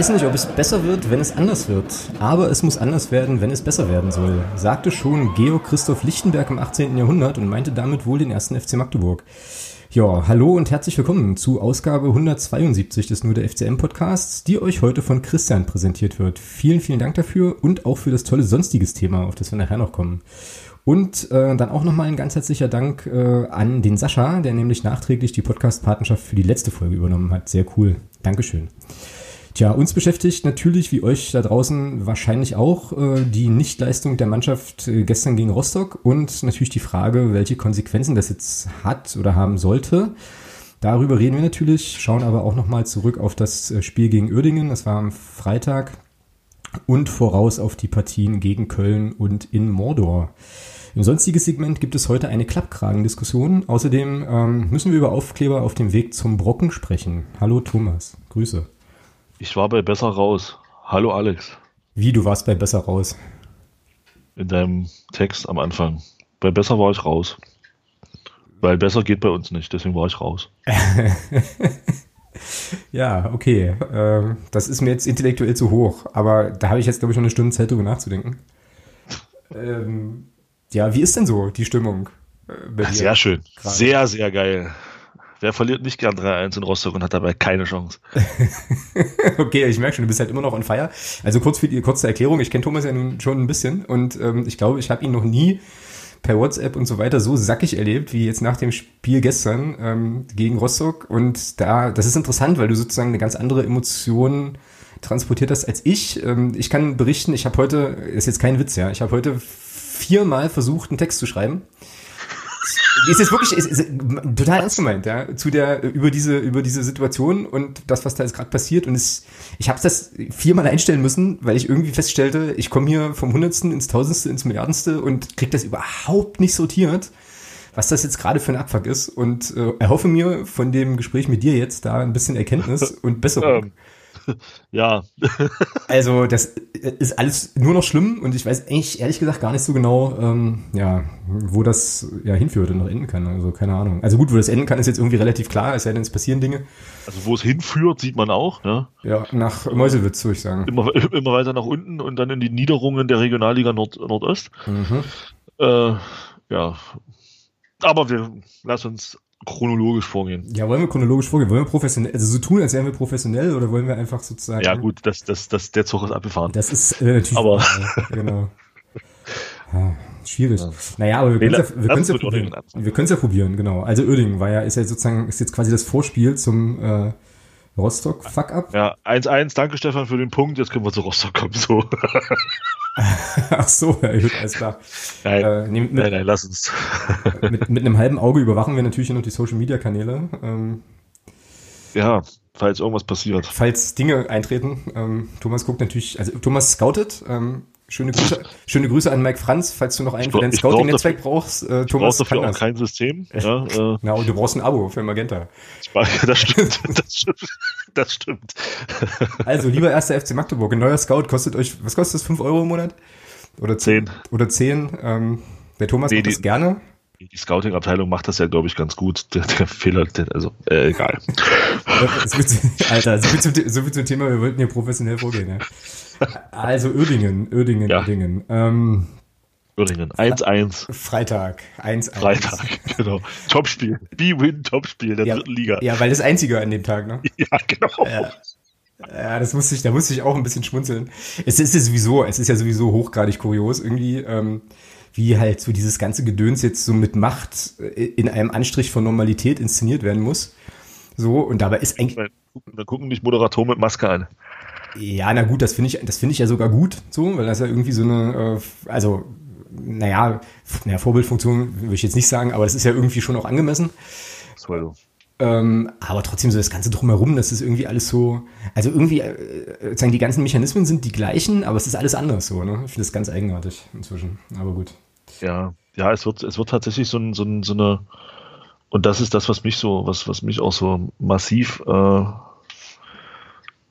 weiß nicht, ob es besser wird, wenn es anders wird, aber es muss anders werden, wenn es besser werden soll, sagte schon Georg Christoph Lichtenberg im 18. Jahrhundert und meinte damit wohl den ersten FC Magdeburg. Ja, hallo und herzlich willkommen zu Ausgabe 172 des Nur der FCM Podcasts, die euch heute von Christian präsentiert wird. Vielen, vielen Dank dafür und auch für das tolle sonstiges Thema, auf das wir nachher noch kommen. Und äh, dann auch nochmal ein ganz herzlicher Dank äh, an den Sascha, der nämlich nachträglich die Podcast-Partnerschaft für die letzte Folge übernommen hat. Sehr cool. Dankeschön. Tja, uns beschäftigt natürlich, wie euch da draußen wahrscheinlich auch, äh, die Nichtleistung der Mannschaft äh, gestern gegen Rostock und natürlich die Frage, welche Konsequenzen das jetzt hat oder haben sollte. Darüber reden wir natürlich, schauen aber auch nochmal zurück auf das äh, Spiel gegen Uerdingen. Das war am Freitag und voraus auf die Partien gegen Köln und in Mordor. Im sonstigen Segment gibt es heute eine Klappkragendiskussion. Außerdem ähm, müssen wir über Aufkleber auf dem Weg zum Brocken sprechen. Hallo Thomas, Grüße. Ich war bei Besser raus. Hallo Alex. Wie, du warst bei Besser raus? In deinem Text am Anfang. Bei Besser war ich raus. Weil besser geht bei uns nicht, deswegen war ich raus. ja, okay. Ähm, das ist mir jetzt intellektuell zu hoch, aber da habe ich jetzt, glaube ich, noch eine Stunde Zeit, darüber nachzudenken. Ähm, ja, wie ist denn so die Stimmung? Äh, sehr schön. Grade? Sehr, sehr geil. Wer verliert nicht gern 3-1 in Rostock und hat dabei keine Chance? okay, ich merke schon, du bist halt immer noch on fire. Also kurz für die kurze Erklärung, ich kenne Thomas ja nun schon ein bisschen und ähm, ich glaube, ich habe ihn noch nie per WhatsApp und so weiter so sackig erlebt, wie jetzt nach dem Spiel gestern ähm, gegen Rostock. Und da, das ist interessant, weil du sozusagen eine ganz andere Emotion transportiert hast als ich. Ähm, ich kann berichten, ich habe heute, ist jetzt kein Witz, ja, ich habe heute viermal versucht, einen Text zu schreiben ist jetzt wirklich ist, ist, total ernst gemeint, ja, zu der über diese über diese Situation und das, was da jetzt gerade passiert. Und es, ich habe das viermal einstellen müssen, weil ich irgendwie feststellte, ich komme hier vom Hundertsten ins Tausendste ins Milliardenste und krieg das überhaupt nicht sortiert, was das jetzt gerade für ein Abfuck ist. Und äh, erhoffe mir von dem Gespräch mit dir jetzt da ein bisschen Erkenntnis und Besserung. Ja. also das ist alles nur noch schlimm und ich weiß eigentlich ehrlich gesagt gar nicht so genau, ähm, ja, wo das ja hinführt und noch enden kann. Also keine Ahnung. Also gut, wo das enden kann, ist jetzt irgendwie relativ klar, es sei denn, es passieren Dinge. Also wo es hinführt, sieht man auch, ne? Ja, nach Meuselwitz, würde ich sagen. Immer, immer weiter nach unten und dann in die Niederungen der Regionalliga Nord Nordost. Mhm. Äh, ja. Aber wir lassen uns chronologisch vorgehen. Ja, wollen wir chronologisch vorgehen? Wollen wir professionell, also so tun, als wären wir professionell oder wollen wir einfach sozusagen. Ja, gut, das, das, das, der Zug ist abgefahren. Das ist äh, natürlich. Aber. genau. Ja, schwierig. Ja. Naja, aber wir können es ja, wir können's ja probieren. Wir können es ja probieren, genau. Also Oerdingen war ja, ist ja sozusagen, ist jetzt quasi das Vorspiel zum äh, Rostock Fuck up. Ja, 1-1, danke Stefan für den Punkt, jetzt können wir zu Rostock kommen. So. Ach so, ja, gut, alles klar. Nein, äh, mit, nein, nein, lass uns. mit, mit einem halben Auge überwachen wir natürlich noch die Social Media Kanäle. Ähm, ja, falls irgendwas passiert. Falls Dinge eintreten. Ähm, Thomas guckt natürlich, also Thomas scoutet. Ähm, Schöne Grüße, schöne Grüße an Mike Franz, falls du noch einen für dein Scouting-Netzwerk brauchst. Äh, Thomas du brauchst dafür auch kein System. Ja, äh, Na, und du brauchst ein Abo für Magenta. Das stimmt, das stimmt. Das stimmt. Also, lieber erster FC Magdeburg, ein neuer Scout kostet euch, was kostet das, 5 Euro im Monat? Oder 10? Oder 10. Ähm, der Thomas nee, macht das gerne. Die Scouting-Abteilung macht das ja, glaube ich, ganz gut. Der, der Fehler, der, also, äh, egal. Alter, so viel, zum, so viel zum Thema, wir wollten hier professionell vorgehen, ja. Also Uerdingen, Uerdingen, ja. Uerdingen. Ähm, Uerdingen, 1-1. Freitag, 1-1. Freitag, genau. Topspiel. B-Win, Topspiel der ja, dritten Liga. Ja, weil das einzige an dem Tag, ne? Ja, genau. Ja. Ja, das musste ich, da musste ich auch ein bisschen schmunzeln. Es ist ja sowieso, es ist ja sowieso hochgradig kurios irgendwie, ähm, wie halt so dieses ganze Gedöns jetzt so mit Macht in einem Anstrich von Normalität inszeniert werden muss. So, und dabei ist eigentlich. Da gucken dich Moderatoren mit Maske an. Ja, na gut, das finde ich, das finde ich ja sogar gut, so, weil das ja irgendwie so eine, äh, also, naja, naja, Vorbildfunktion würde ich jetzt nicht sagen, aber das ist ja irgendwie schon auch angemessen. So. Ähm, aber trotzdem so das Ganze drumherum, das ist irgendwie alles so, also irgendwie, äh, sagen die ganzen Mechanismen sind die gleichen, aber es ist alles anders so, ne? Ich finde das ganz eigenartig inzwischen, aber gut. Ja, ja, es wird, es wird tatsächlich so, ein, so, ein, so eine, und das ist das, was mich so, was, was mich auch so massiv äh,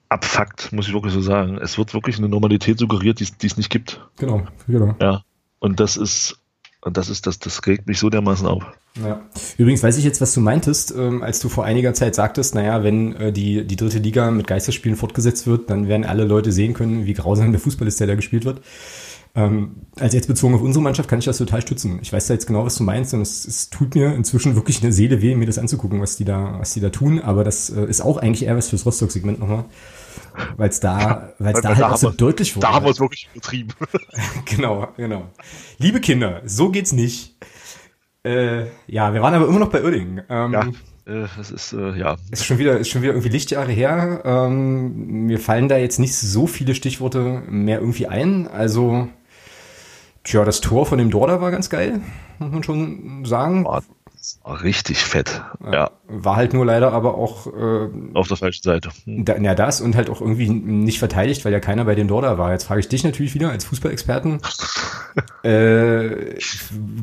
abfuckt, muss ich wirklich so sagen. Es wird wirklich eine Normalität suggeriert, die es nicht gibt. Genau, genau. Ja. Und das ist, und das ist, das, das regt mich so dermaßen auf. Ja. Übrigens weiß ich jetzt, was du meintest, ähm, als du vor einiger Zeit sagtest, naja, wenn äh, die, die dritte Liga mit Geisterspielen fortgesetzt wird, dann werden alle Leute sehen können, wie grausam der Fußball ist, der da gespielt wird. Ähm, also jetzt bezogen auf unsere Mannschaft kann ich das total stützen. Ich weiß da jetzt genau, was du meinst und es, es tut mir inzwischen wirklich eine Seele weh, mir das anzugucken, was die da, was die da tun. Aber das äh, ist auch eigentlich eher was fürs Rostock-Segment nochmal. Weil es da, weil es da halt auch so deutlich wurde. Da haben wir es wirklich betrieben. genau, genau. Liebe Kinder, so geht's nicht. Äh, ja, wir waren aber immer noch bei Uerdingen. Ähm, ja. Es ist, äh, ja. Ist schon wieder, ist schon wieder irgendwie Lichtjahre her. Ähm, mir fallen da jetzt nicht so viele Stichworte mehr irgendwie ein. Also, tja, das Tor von dem Dorda war ganz geil, muss man schon sagen. War richtig fett, ja. War halt nur leider aber auch äh, auf der falschen Seite. Hm. Da, ja, das und halt auch irgendwie nicht verteidigt, weil ja keiner bei dem Dorda war. Jetzt frage ich dich natürlich wieder als Fußballexperten. äh,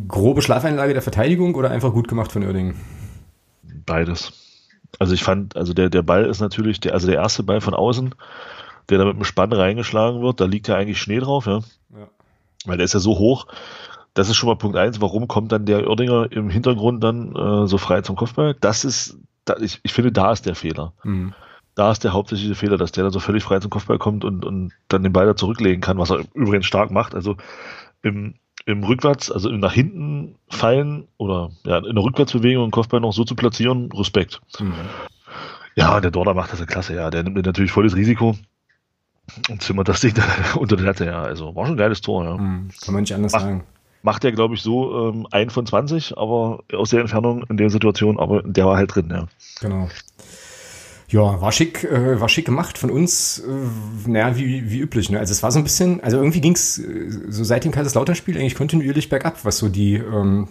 grobe Schlafeinlage der Verteidigung oder einfach gut gemacht von Oerdingen? beides. Also ich fand, also der, der Ball ist natürlich, der, also der erste Ball von außen, der da mit dem Spann reingeschlagen wird, da liegt ja eigentlich Schnee drauf, ja. ja. Weil der ist ja so hoch. Das ist schon mal Punkt eins. Warum kommt dann der Oerdinger im Hintergrund dann äh, so frei zum Kopfball? Das ist, da, ich, ich finde, da ist der Fehler. Mhm. Da ist der hauptsächliche Fehler, dass der dann so völlig frei zum Kopfball kommt und, und dann den Ball da zurücklegen kann, was er übrigens stark macht. Also im, im Rückwärts, also nach hinten fallen oder ja, in der Rückwärtsbewegung den Kopfball noch so zu platzieren, Respekt. Mhm. Ja, der Dorder macht das ja klasse, ja. Der nimmt natürlich volles Risiko und zimmert das Ding dann unter der Latte, ja. Also war schon ein geiles Tor, ja. Mhm, kann man nicht anders macht, sagen. Macht er, glaube ich, so ähm, ein von 20, aber aus der Entfernung in der Situation, aber der war halt drin, ja. Genau. Ja, war schick, äh, war schick gemacht von uns, äh, naja, wie, wie üblich. Ne? Also es war so ein bisschen, also irgendwie ging's äh, so seit dem Kaiserslautern-Spiel eigentlich kontinuierlich bergab, was so die, ähm,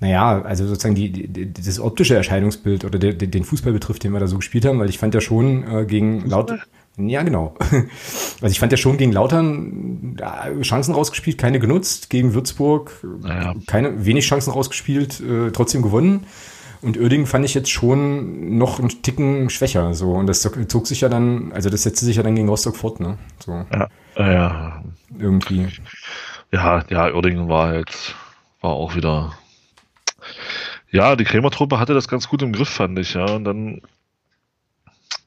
naja, also sozusagen die, die, das optische Erscheinungsbild oder de, de, den Fußball betrifft, den wir da so gespielt haben, weil ich fand ja schon äh, gegen Lautern, ja genau, also ich fand ja schon gegen Lautern äh, Chancen rausgespielt, keine genutzt, gegen Würzburg naja. keine, wenig Chancen rausgespielt, äh, trotzdem gewonnen. Und Oerding fand ich jetzt schon noch einen Ticken schwächer. So. Und das zog sich ja dann, also das setzte sich ja dann gegen Rostock fort, ne? So. Ja, ja. Irgendwie. Ja, ja, Oerding war halt, war auch wieder. Ja, die Krämer-Truppe hatte das ganz gut im Griff, fand ich, ja. Und dann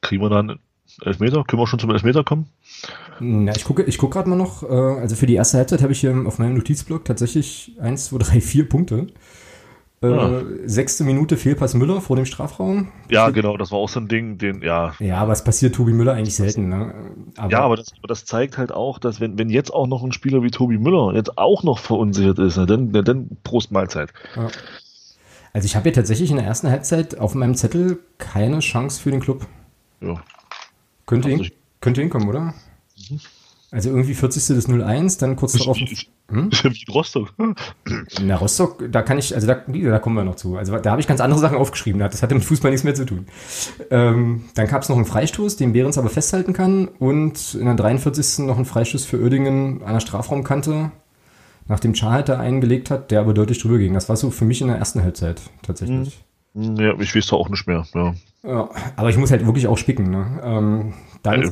kriegen wir dann Elfmeter. Können wir schon zum Elfmeter kommen? Na, ich gucke ich guck gerade mal noch. Äh, also für die erste Halbzeit habe ich hier auf meinem Notizblock tatsächlich eins, zwei, drei, vier Punkte. Äh, ja. Sechste Minute Fehlpass Müller vor dem Strafraum. Ja, genau, das war auch so ein Ding, den, ja. Ja, aber es passiert Tobi Müller eigentlich selten, ne? Aber ja, aber das, das, zeigt halt auch, dass wenn, wenn jetzt auch noch ein Spieler wie Tobi Müller jetzt auch noch verunsichert ist, ne, dann, dann Prost Mahlzeit. Ja. Also ich habe ja tatsächlich in der ersten Halbzeit auf meinem Zettel keine Chance für den Club. Ja. Könnte, hin, könnte hinkommen, oder? Mhm. Also irgendwie 40. des 01, dann kurz darauf. Hm? Wie Rostock. Na, Rostock, da kann ich, also da, da kommen wir noch zu. Also da habe ich ganz andere Sachen aufgeschrieben. Das hatte mit Fußball nichts mehr zu tun. Ähm, dann gab es noch einen Freistoß, den Behrens aber festhalten kann. Und in der 43. noch einen Freistoß für Oerdingen an der Strafraumkante, nachdem Charhalter eingelegt hat, der aber deutlich drüber ging. Das war so für mich in der ersten Halbzeit tatsächlich. Hm. Ja, ich weiß da auch nicht mehr. Ja. ja. aber ich muss halt wirklich auch spicken. Ne? Ähm, dann, ja,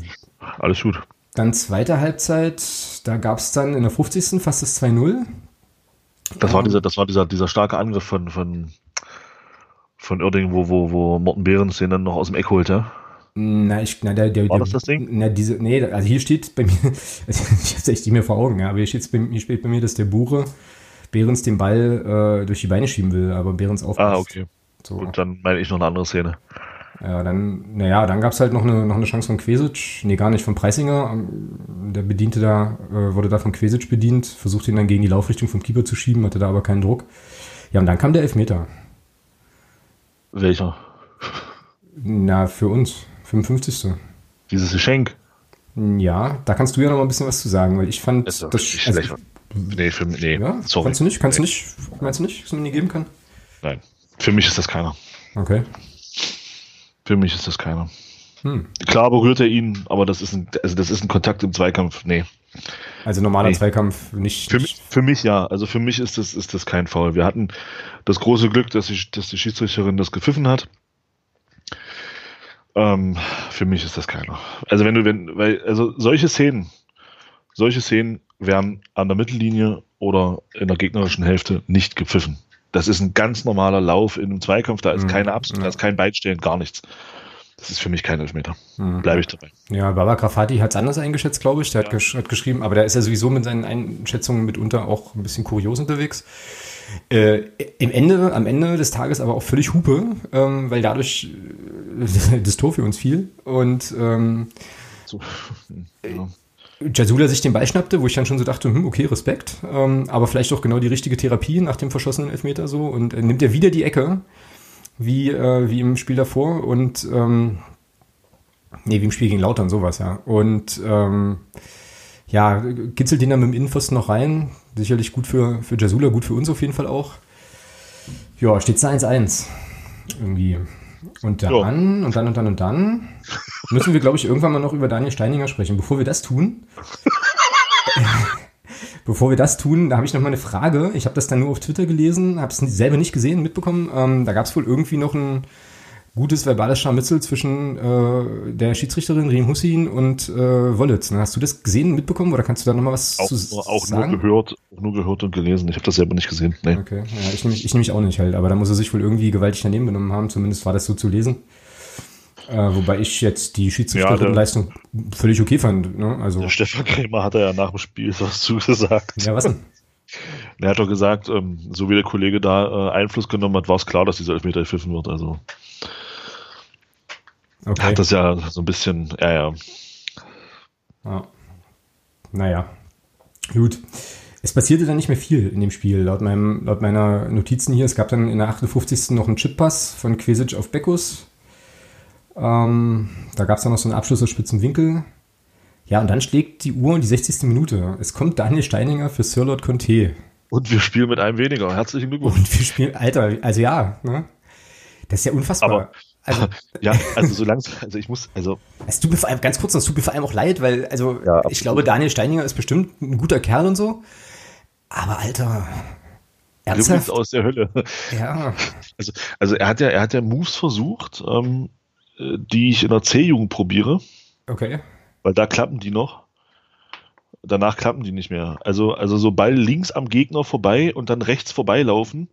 alles gut. Dann zweite Halbzeit, da gab es dann in der 50. fast das 2-0. Das war dieser, das war dieser, dieser starke Angriff von, von, von Oerding, wo, wo, wo Morten Behrens den dann noch aus dem Eck holt, ja? Na, ich, na, der, der, War das das Ding? Na, diese, nee, also hier steht bei mir, also ich hab's echt nicht mehr vor Augen, ja, aber hier, steht's bei, hier steht bei mir, dass der Buche Behrens den Ball äh, durch die Beine schieben will, aber Behrens aufpasst. Ah, okay. So. Und dann meine ich noch eine andere Szene. Ja, dann, naja, dann gab es halt noch eine, noch eine Chance von Quesic, nee, gar nicht von Preisinger. Der Bediente da, äh, wurde da von Quesic bedient, versuchte ihn dann gegen die Laufrichtung vom Keeper zu schieben, hatte da aber keinen Druck. Ja, und dann kam der Elfmeter. Welcher? Na, für uns, 55. Dieses Geschenk. Ja, da kannst du ja noch mal ein bisschen was zu sagen, weil ich fand das. das also, nee, für, nee, ja? sorry. Kannst du nicht? Kannst nee. du nicht? Meinst du nicht, dass man nie geben kann? Nein, für mich ist das keiner. Okay. Für mich ist das keiner. Hm. Klar berührt er ihn, aber das ist ein, also das ist ein Kontakt im Zweikampf. Nee. Also normaler nee. Zweikampf nicht. Für mich, für mich ja. Also für mich ist das, ist das kein Foul. Wir hatten das große Glück, dass, ich, dass die Schiedsrichterin das gepfiffen hat. Ähm, für mich ist das keiner. Also wenn du, wenn, weil, also solche Szenen, solche Szenen werden an der Mittellinie oder in der gegnerischen Hälfte nicht gepfiffen. Das ist ein ganz normaler Lauf in einem Zweikampf, da ist mhm. keine Absicht, da ist kein Beitstehen, gar nichts. Das ist für mich kein Elfmeter. Mhm. Bleibe ich dabei. Ja, Baba Grafati hat es anders eingeschätzt, glaube ich. Der ja. hat, gesch hat, geschrieben, aber der ist ja sowieso mit seinen Einschätzungen mitunter auch ein bisschen kurios unterwegs. Äh, im Ende, am Ende des Tages aber auch völlig Hupe, ähm, weil dadurch äh, das Tor für uns fiel. Und ähm, so. ja. Jasula sich den Ball schnappte, wo ich dann schon so dachte, hm, okay, Respekt, ähm, aber vielleicht auch genau die richtige Therapie nach dem verschossenen Elfmeter so und äh, nimmt er wieder die Ecke, wie, äh, wie im Spiel davor und ähm, nee, wie im Spiel gegen Lautern, sowas, ja. Und ähm, ja, kitzelt den dann mit dem Innenpfosten noch rein. Sicherlich gut für, für Jasula, gut für uns auf jeden Fall auch. Ja, steht es 1-1. Irgendwie. Und dann, ja. und dann, und dann, und dann müssen wir, glaube ich, irgendwann mal noch über Daniel Steininger sprechen. Bevor wir das tun, bevor wir das tun, da habe ich noch mal eine Frage. Ich habe das dann nur auf Twitter gelesen, habe es selber nicht gesehen, mitbekommen. Ähm, da gab es wohl irgendwie noch ein gutes verbales Scharmützel zwischen äh, der Schiedsrichterin Riem Hussin und äh, Wollitz. Hast du das gesehen, mitbekommen oder kannst du da noch mal was auch, zu auch sagen? Nur gehört, nur gehört und gelesen. Ich habe das selber nicht gesehen. Nee. Okay, ja, ich nehme ich nehm auch nicht halt, aber da muss er sich wohl irgendwie gewaltig daneben benommen haben. Zumindest war das so zu lesen. Äh, wobei ich jetzt die Schiedsrichterleistung ja, völlig okay fand. Ne? Also, der Stefan Krämer hat ja nach dem Spiel was zugesagt. Ja, was denn? Er hat doch gesagt, ähm, so wie der Kollege da äh, Einfluss genommen hat, war es klar, dass dieser Elfmeter pfiffen wird. Also okay. hat das ja so ein bisschen, ja, ja. ja. Naja, gut. Es passierte dann nicht mehr viel in dem Spiel, laut, meinem, laut meiner Notizen hier. Es gab dann in der 58. noch einen Chippass von Quesic auf Beckus. Ähm, da gab es dann noch so einen Abschluss aus spitzen Winkel. Ja, und dann schlägt die Uhr in die 60. Minute. Es kommt Daniel Steininger für Sir Lord Conte. Und wir spielen mit einem weniger. Herzlichen Glückwunsch. Und wir spielen, Alter, also ja, ne? Das ist ja unfassbar. Aber, also, ja, also so langsam, also ich muss, also. Es tut mir vor allem, ganz kurz, es tut mir vor allem auch leid, weil, also, ja, ich glaube, Daniel Steininger ist bestimmt ein guter Kerl und so. Aber Alter, ernsthaft? aus der Hölle. Ja. Also, also er hat ja, er hat ja Moves versucht, ähm, äh, die ich in der C-Jugend probiere. Okay. Weil da klappen die noch. Danach klappen die nicht mehr. Also, also so Ball links am Gegner vorbei und dann rechts vorbeilaufen.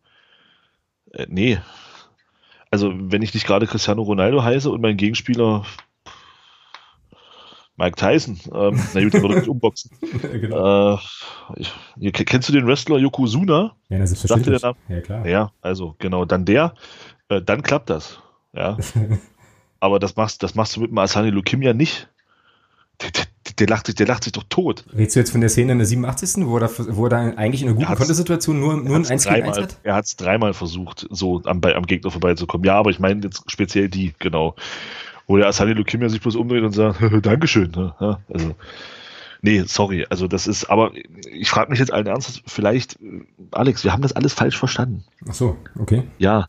Äh, nee. Also, wenn ich nicht gerade Cristiano Ronaldo heiße und mein Gegenspieler Mike Tyson, ähm, na gut, der würde mich umboxen. genau. äh, ich, kennst du den Wrestler Yokozuna? Ja, das ist verständlich. Ja, klar. Ja, also genau, dann der, äh, dann klappt das. Ja. Aber das machst, das machst du mit dem Asani Lukim ja nicht. Der, der, lacht sich, der lacht sich doch tot. Redest du jetzt von der Szene in der 87. wo er, wo er da eigentlich in einer guten Kontersituation nur, nur ein 1 gegen 1 hat? Er hat es dreimal versucht, so am, am Gegner vorbeizukommen. Ja, aber ich meine jetzt speziell die, genau. Wo der Asani Lukim ja sich bloß umdreht und sagt, Dankeschön. Ne? Ja, also, nee, sorry. Also das ist, aber ich frage mich jetzt allen Ernstes, vielleicht, Alex, wir haben das alles falsch verstanden. Ach so, okay. Ja,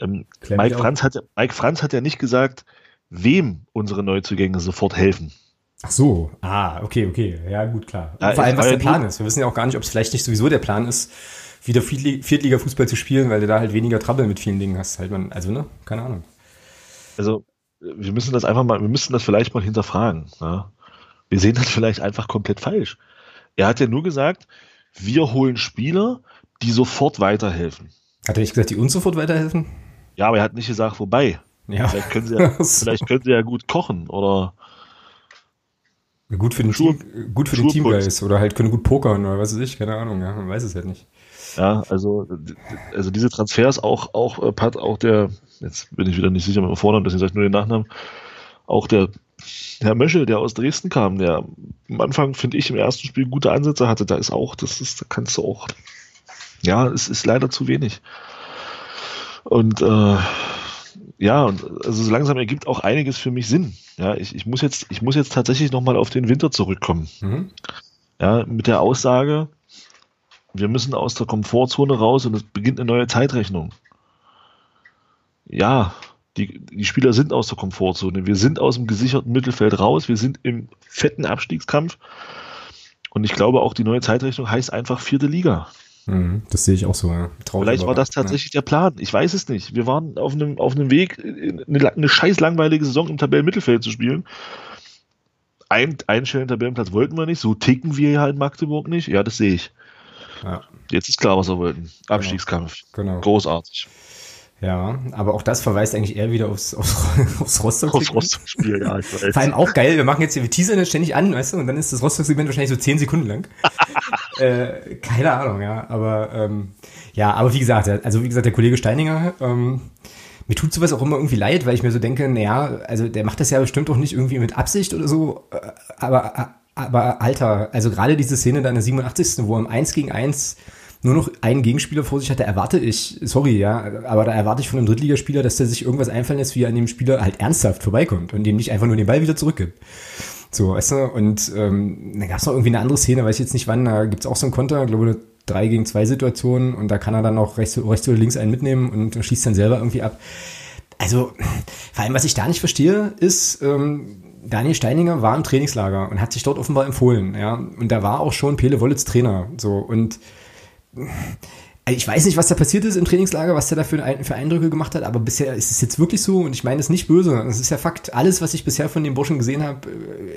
ähm, Mike, Franz hat, Mike Franz hat ja nicht gesagt, wem unsere Neuzugänge sofort helfen. Ach so, ah, okay, okay, ja gut, klar. Ja, vor allem, was der Plan ist. Wir wissen ja auch gar nicht, ob es vielleicht nicht sowieso der Plan ist, wieder Viertliga-Fußball zu spielen, weil du da halt weniger Trouble mit vielen Dingen hast. Halt man, also, ne, keine Ahnung. Also, wir müssen das einfach mal, wir müssen das vielleicht mal hinterfragen. Ja? Wir sehen das vielleicht einfach komplett falsch. Er hat ja nur gesagt, wir holen Spieler, die sofort weiterhelfen. Hat er nicht gesagt, die uns sofort weiterhelfen? Ja, aber er hat nicht gesagt, wobei. Ja. Vielleicht können sie ja, vielleicht können sie ja gut kochen oder gut für den, Schuhe, Team, gut für den Teamgeist oder halt können gut pokern oder was weiß ich, keine Ahnung, ja, man weiß es halt nicht. Ja, also, also diese Transfers auch, auch, äh, hat auch der, jetzt bin ich wieder nicht sicher mit dem Vornamen, deswegen sage ich nur den Nachnamen, auch der Herr Möschel, der aus Dresden kam, der am Anfang, finde ich, im ersten Spiel gute Ansätze hatte, da ist auch, das ist, da kannst du auch, ja, es ist leider zu wenig. Und äh, ja, und also so langsam ergibt auch einiges für mich Sinn. Ja, ich, ich muss jetzt, ich muss jetzt tatsächlich nochmal auf den Winter zurückkommen. Mhm. Ja, mit der Aussage, wir müssen aus der Komfortzone raus und es beginnt eine neue Zeitrechnung. Ja, die, die Spieler sind aus der Komfortzone. Wir sind aus dem gesicherten Mittelfeld raus. Wir sind im fetten Abstiegskampf. Und ich glaube, auch die neue Zeitrechnung heißt einfach vierte Liga. Mhm, das sehe ich auch so. Ja. Vielleicht war das tatsächlich ja. der Plan. Ich weiß es nicht. Wir waren auf einem, auf einem Weg, eine, eine scheiß langweilige Saison im Tabellenmittelfeld zu spielen. Ein, einen Tabellenplatz wollten wir nicht. So ticken wir halt in Magdeburg nicht. Ja, das sehe ich. Ja. Jetzt ist klar, was wir wollten. Abstiegskampf. Genau. genau. Großartig. Ja, aber auch das verweist eigentlich eher wieder aufs, aufs, aufs Rostock. Aufs Rostock-Spiel, ja, ich weiß. Vor allem auch geil, wir machen jetzt, wir teasern das ständig an, weißt du, und dann ist das Rostock-Segment wahrscheinlich so zehn Sekunden lang. äh, keine Ahnung, ja, aber ähm, ja, aber wie gesagt, also wie gesagt, der Kollege Steininger, ähm, mir tut sowas auch immer irgendwie leid, weil ich mir so denke, naja, also der macht das ja bestimmt auch nicht irgendwie mit Absicht oder so, äh, aber, aber Alter, also gerade diese Szene da in der 87. wo er im 1 gegen 1 nur noch einen Gegenspieler vor sich hatte, erwarte ich, sorry, ja, aber da erwarte ich von einem Drittligaspieler, dass der sich irgendwas einfallen lässt, wie er an dem Spieler halt ernsthaft vorbeikommt und dem nicht einfach nur den Ball wieder zurückgibt. So, weißt du, und ähm, dann gab es noch irgendwie eine andere Szene, weiß ich jetzt nicht wann, da gibt's auch so einen Konter, glaube eine 3 gegen 2 Situation und da kann er dann auch rechts, rechts oder links einen mitnehmen und schießt dann selber irgendwie ab. Also, vor allem, was ich da nicht verstehe, ist, ähm, Daniel Steininger war im Trainingslager und hat sich dort offenbar empfohlen, ja. Und da war auch schon Pele Wollitz Trainer, so. Und ich weiß nicht, was da passiert ist im Trainingslager, was der da für, für, Eindrücke gemacht hat, aber bisher ist es jetzt wirklich so und ich meine es nicht böse. Es ist ja Fakt, alles, was ich bisher von dem Burschen gesehen habe,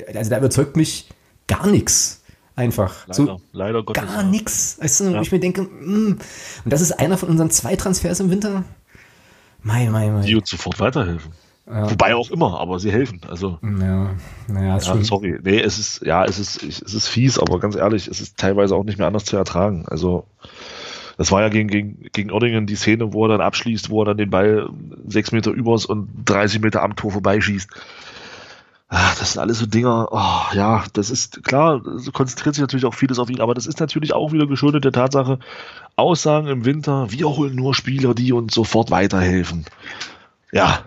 äh, also da überzeugt mich gar nichts. Einfach. Leider, so leider Gottes. Gar nichts. Weißt du, ja. ich mir denke, mm, und das ist einer von unseren zwei Transfers im Winter. Mei, mei, mei. Die uns sofort weiterhelfen. Ja. Wobei auch immer, aber sie helfen. Also, ja, naja, ja, sorry. Nee, es ist, ja, es ist, es ist fies, aber ganz ehrlich, es ist teilweise auch nicht mehr anders zu ertragen. Also, das war ja gegen, gegen, gegen Oerdingen die Szene, wo er dann abschließt, wo er dann den Ball sechs Meter übers und 30 Meter am Tor vorbeischießt. Ach, das sind alles so Dinger, oh, ja, das ist klar, konzentriert sich natürlich auch vieles auf ihn, aber das ist natürlich auch wieder geschuldet der Tatsache, Aussagen im Winter, wir holen nur Spieler, die uns sofort weiterhelfen. Ja,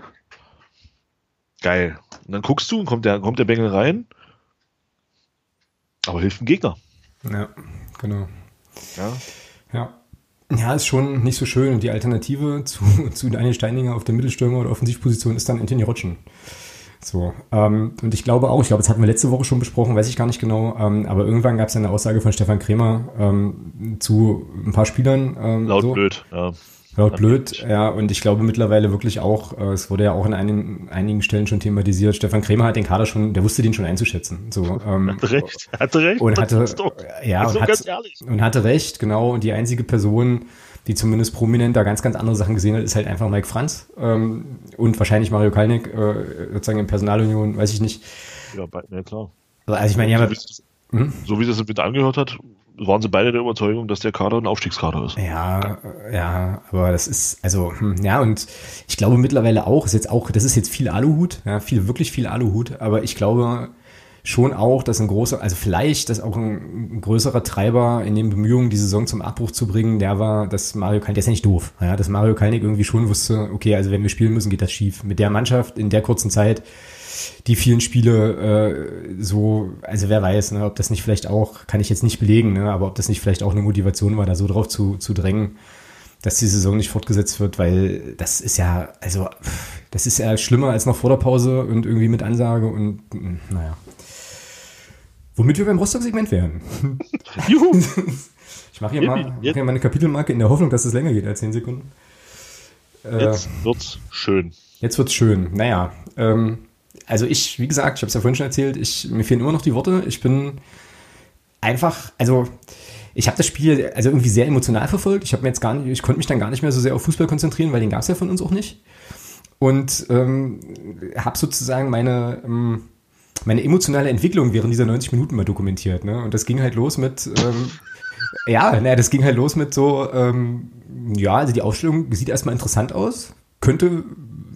Geil. Und dann guckst du und kommt der, kommt der Bengel rein, aber hilft dem Gegner. Ja, genau. Ja. Ja, ist schon nicht so schön. Und die Alternative zu, zu Daniel Steininger auf der Mittelstürmer oder Offensivposition ist dann Anthony Rotschen. So, ähm, und ich glaube auch, ich glaube, das hatten wir letzte Woche schon besprochen, weiß ich gar nicht genau, ähm, aber irgendwann gab es eine Aussage von Stefan Krämer ähm, zu ein paar Spielern. Ähm, Laut so. blöd, ja. Laut blöd, ja, und ich glaube mittlerweile wirklich auch, äh, es wurde ja auch an einigen, einigen Stellen schon thematisiert, Stefan Krämer hat den Kader schon, der wusste den schon einzuschätzen. So, ähm, hatte recht, hatte recht. Und hatte, ja, und, hat, und hatte recht, genau, und die einzige Person, die zumindest prominent da ganz, ganz andere Sachen gesehen hat, ist halt einfach Mike Franz ähm, und wahrscheinlich Mario Kalnick, äh, sozusagen in Personalunion, weiß ich nicht. Ja, ja klar. Also ich meine, ja, so, wie es, hm? so wie es das mit angehört hat, waren sie beide der Überzeugung, dass der Kader ein Aufstiegskader ist. Ja, ja, aber das ist, also, hm, ja, und ich glaube mittlerweile auch, ist jetzt auch, das ist jetzt viel Aluhut, ja, viel, wirklich viel Aluhut, aber ich glaube schon auch, dass ein großer, also vielleicht, dass auch ein, ein größerer Treiber in den Bemühungen, die Saison zum Abbruch zu bringen, der war, dass Mario Kalnick, der ist ja nicht doof, ja, dass Mario Kalnick irgendwie schon wusste, okay, also wenn wir spielen müssen, geht das schief. Mit der Mannschaft in der kurzen Zeit, die vielen Spiele äh, so, also wer weiß, ne, ob das nicht vielleicht auch, kann ich jetzt nicht belegen, ne, aber ob das nicht vielleicht auch eine Motivation war, da so drauf zu, zu drängen, dass die Saison nicht fortgesetzt wird, weil das ist ja, also das ist ja schlimmer als noch vor der Pause und irgendwie mit Ansage und naja. Womit wir beim Rostock-Segment wären. Juhu! ich mache hier, mal, mach hier mal eine Kapitelmarke in der Hoffnung, dass es länger geht als 10 Sekunden. Äh, jetzt wird's schön. Jetzt wird's schön. Naja, ähm, also ich, wie gesagt, ich habe es ja vorhin schon erzählt, ich, mir fehlen immer noch die Worte. Ich bin einfach, also ich habe das Spiel also irgendwie sehr emotional verfolgt. Ich habe mir jetzt gar nicht, ich konnte mich dann gar nicht mehr so sehr auf Fußball konzentrieren, weil den gab es ja von uns auch nicht. Und ähm, habe sozusagen meine ähm, meine emotionale Entwicklung während dieser 90 Minuten mal dokumentiert. Ne? Und das ging halt los mit ähm, ja, naja, das ging halt los mit so, ähm, ja, also die Aufstellung sieht erstmal interessant aus, könnte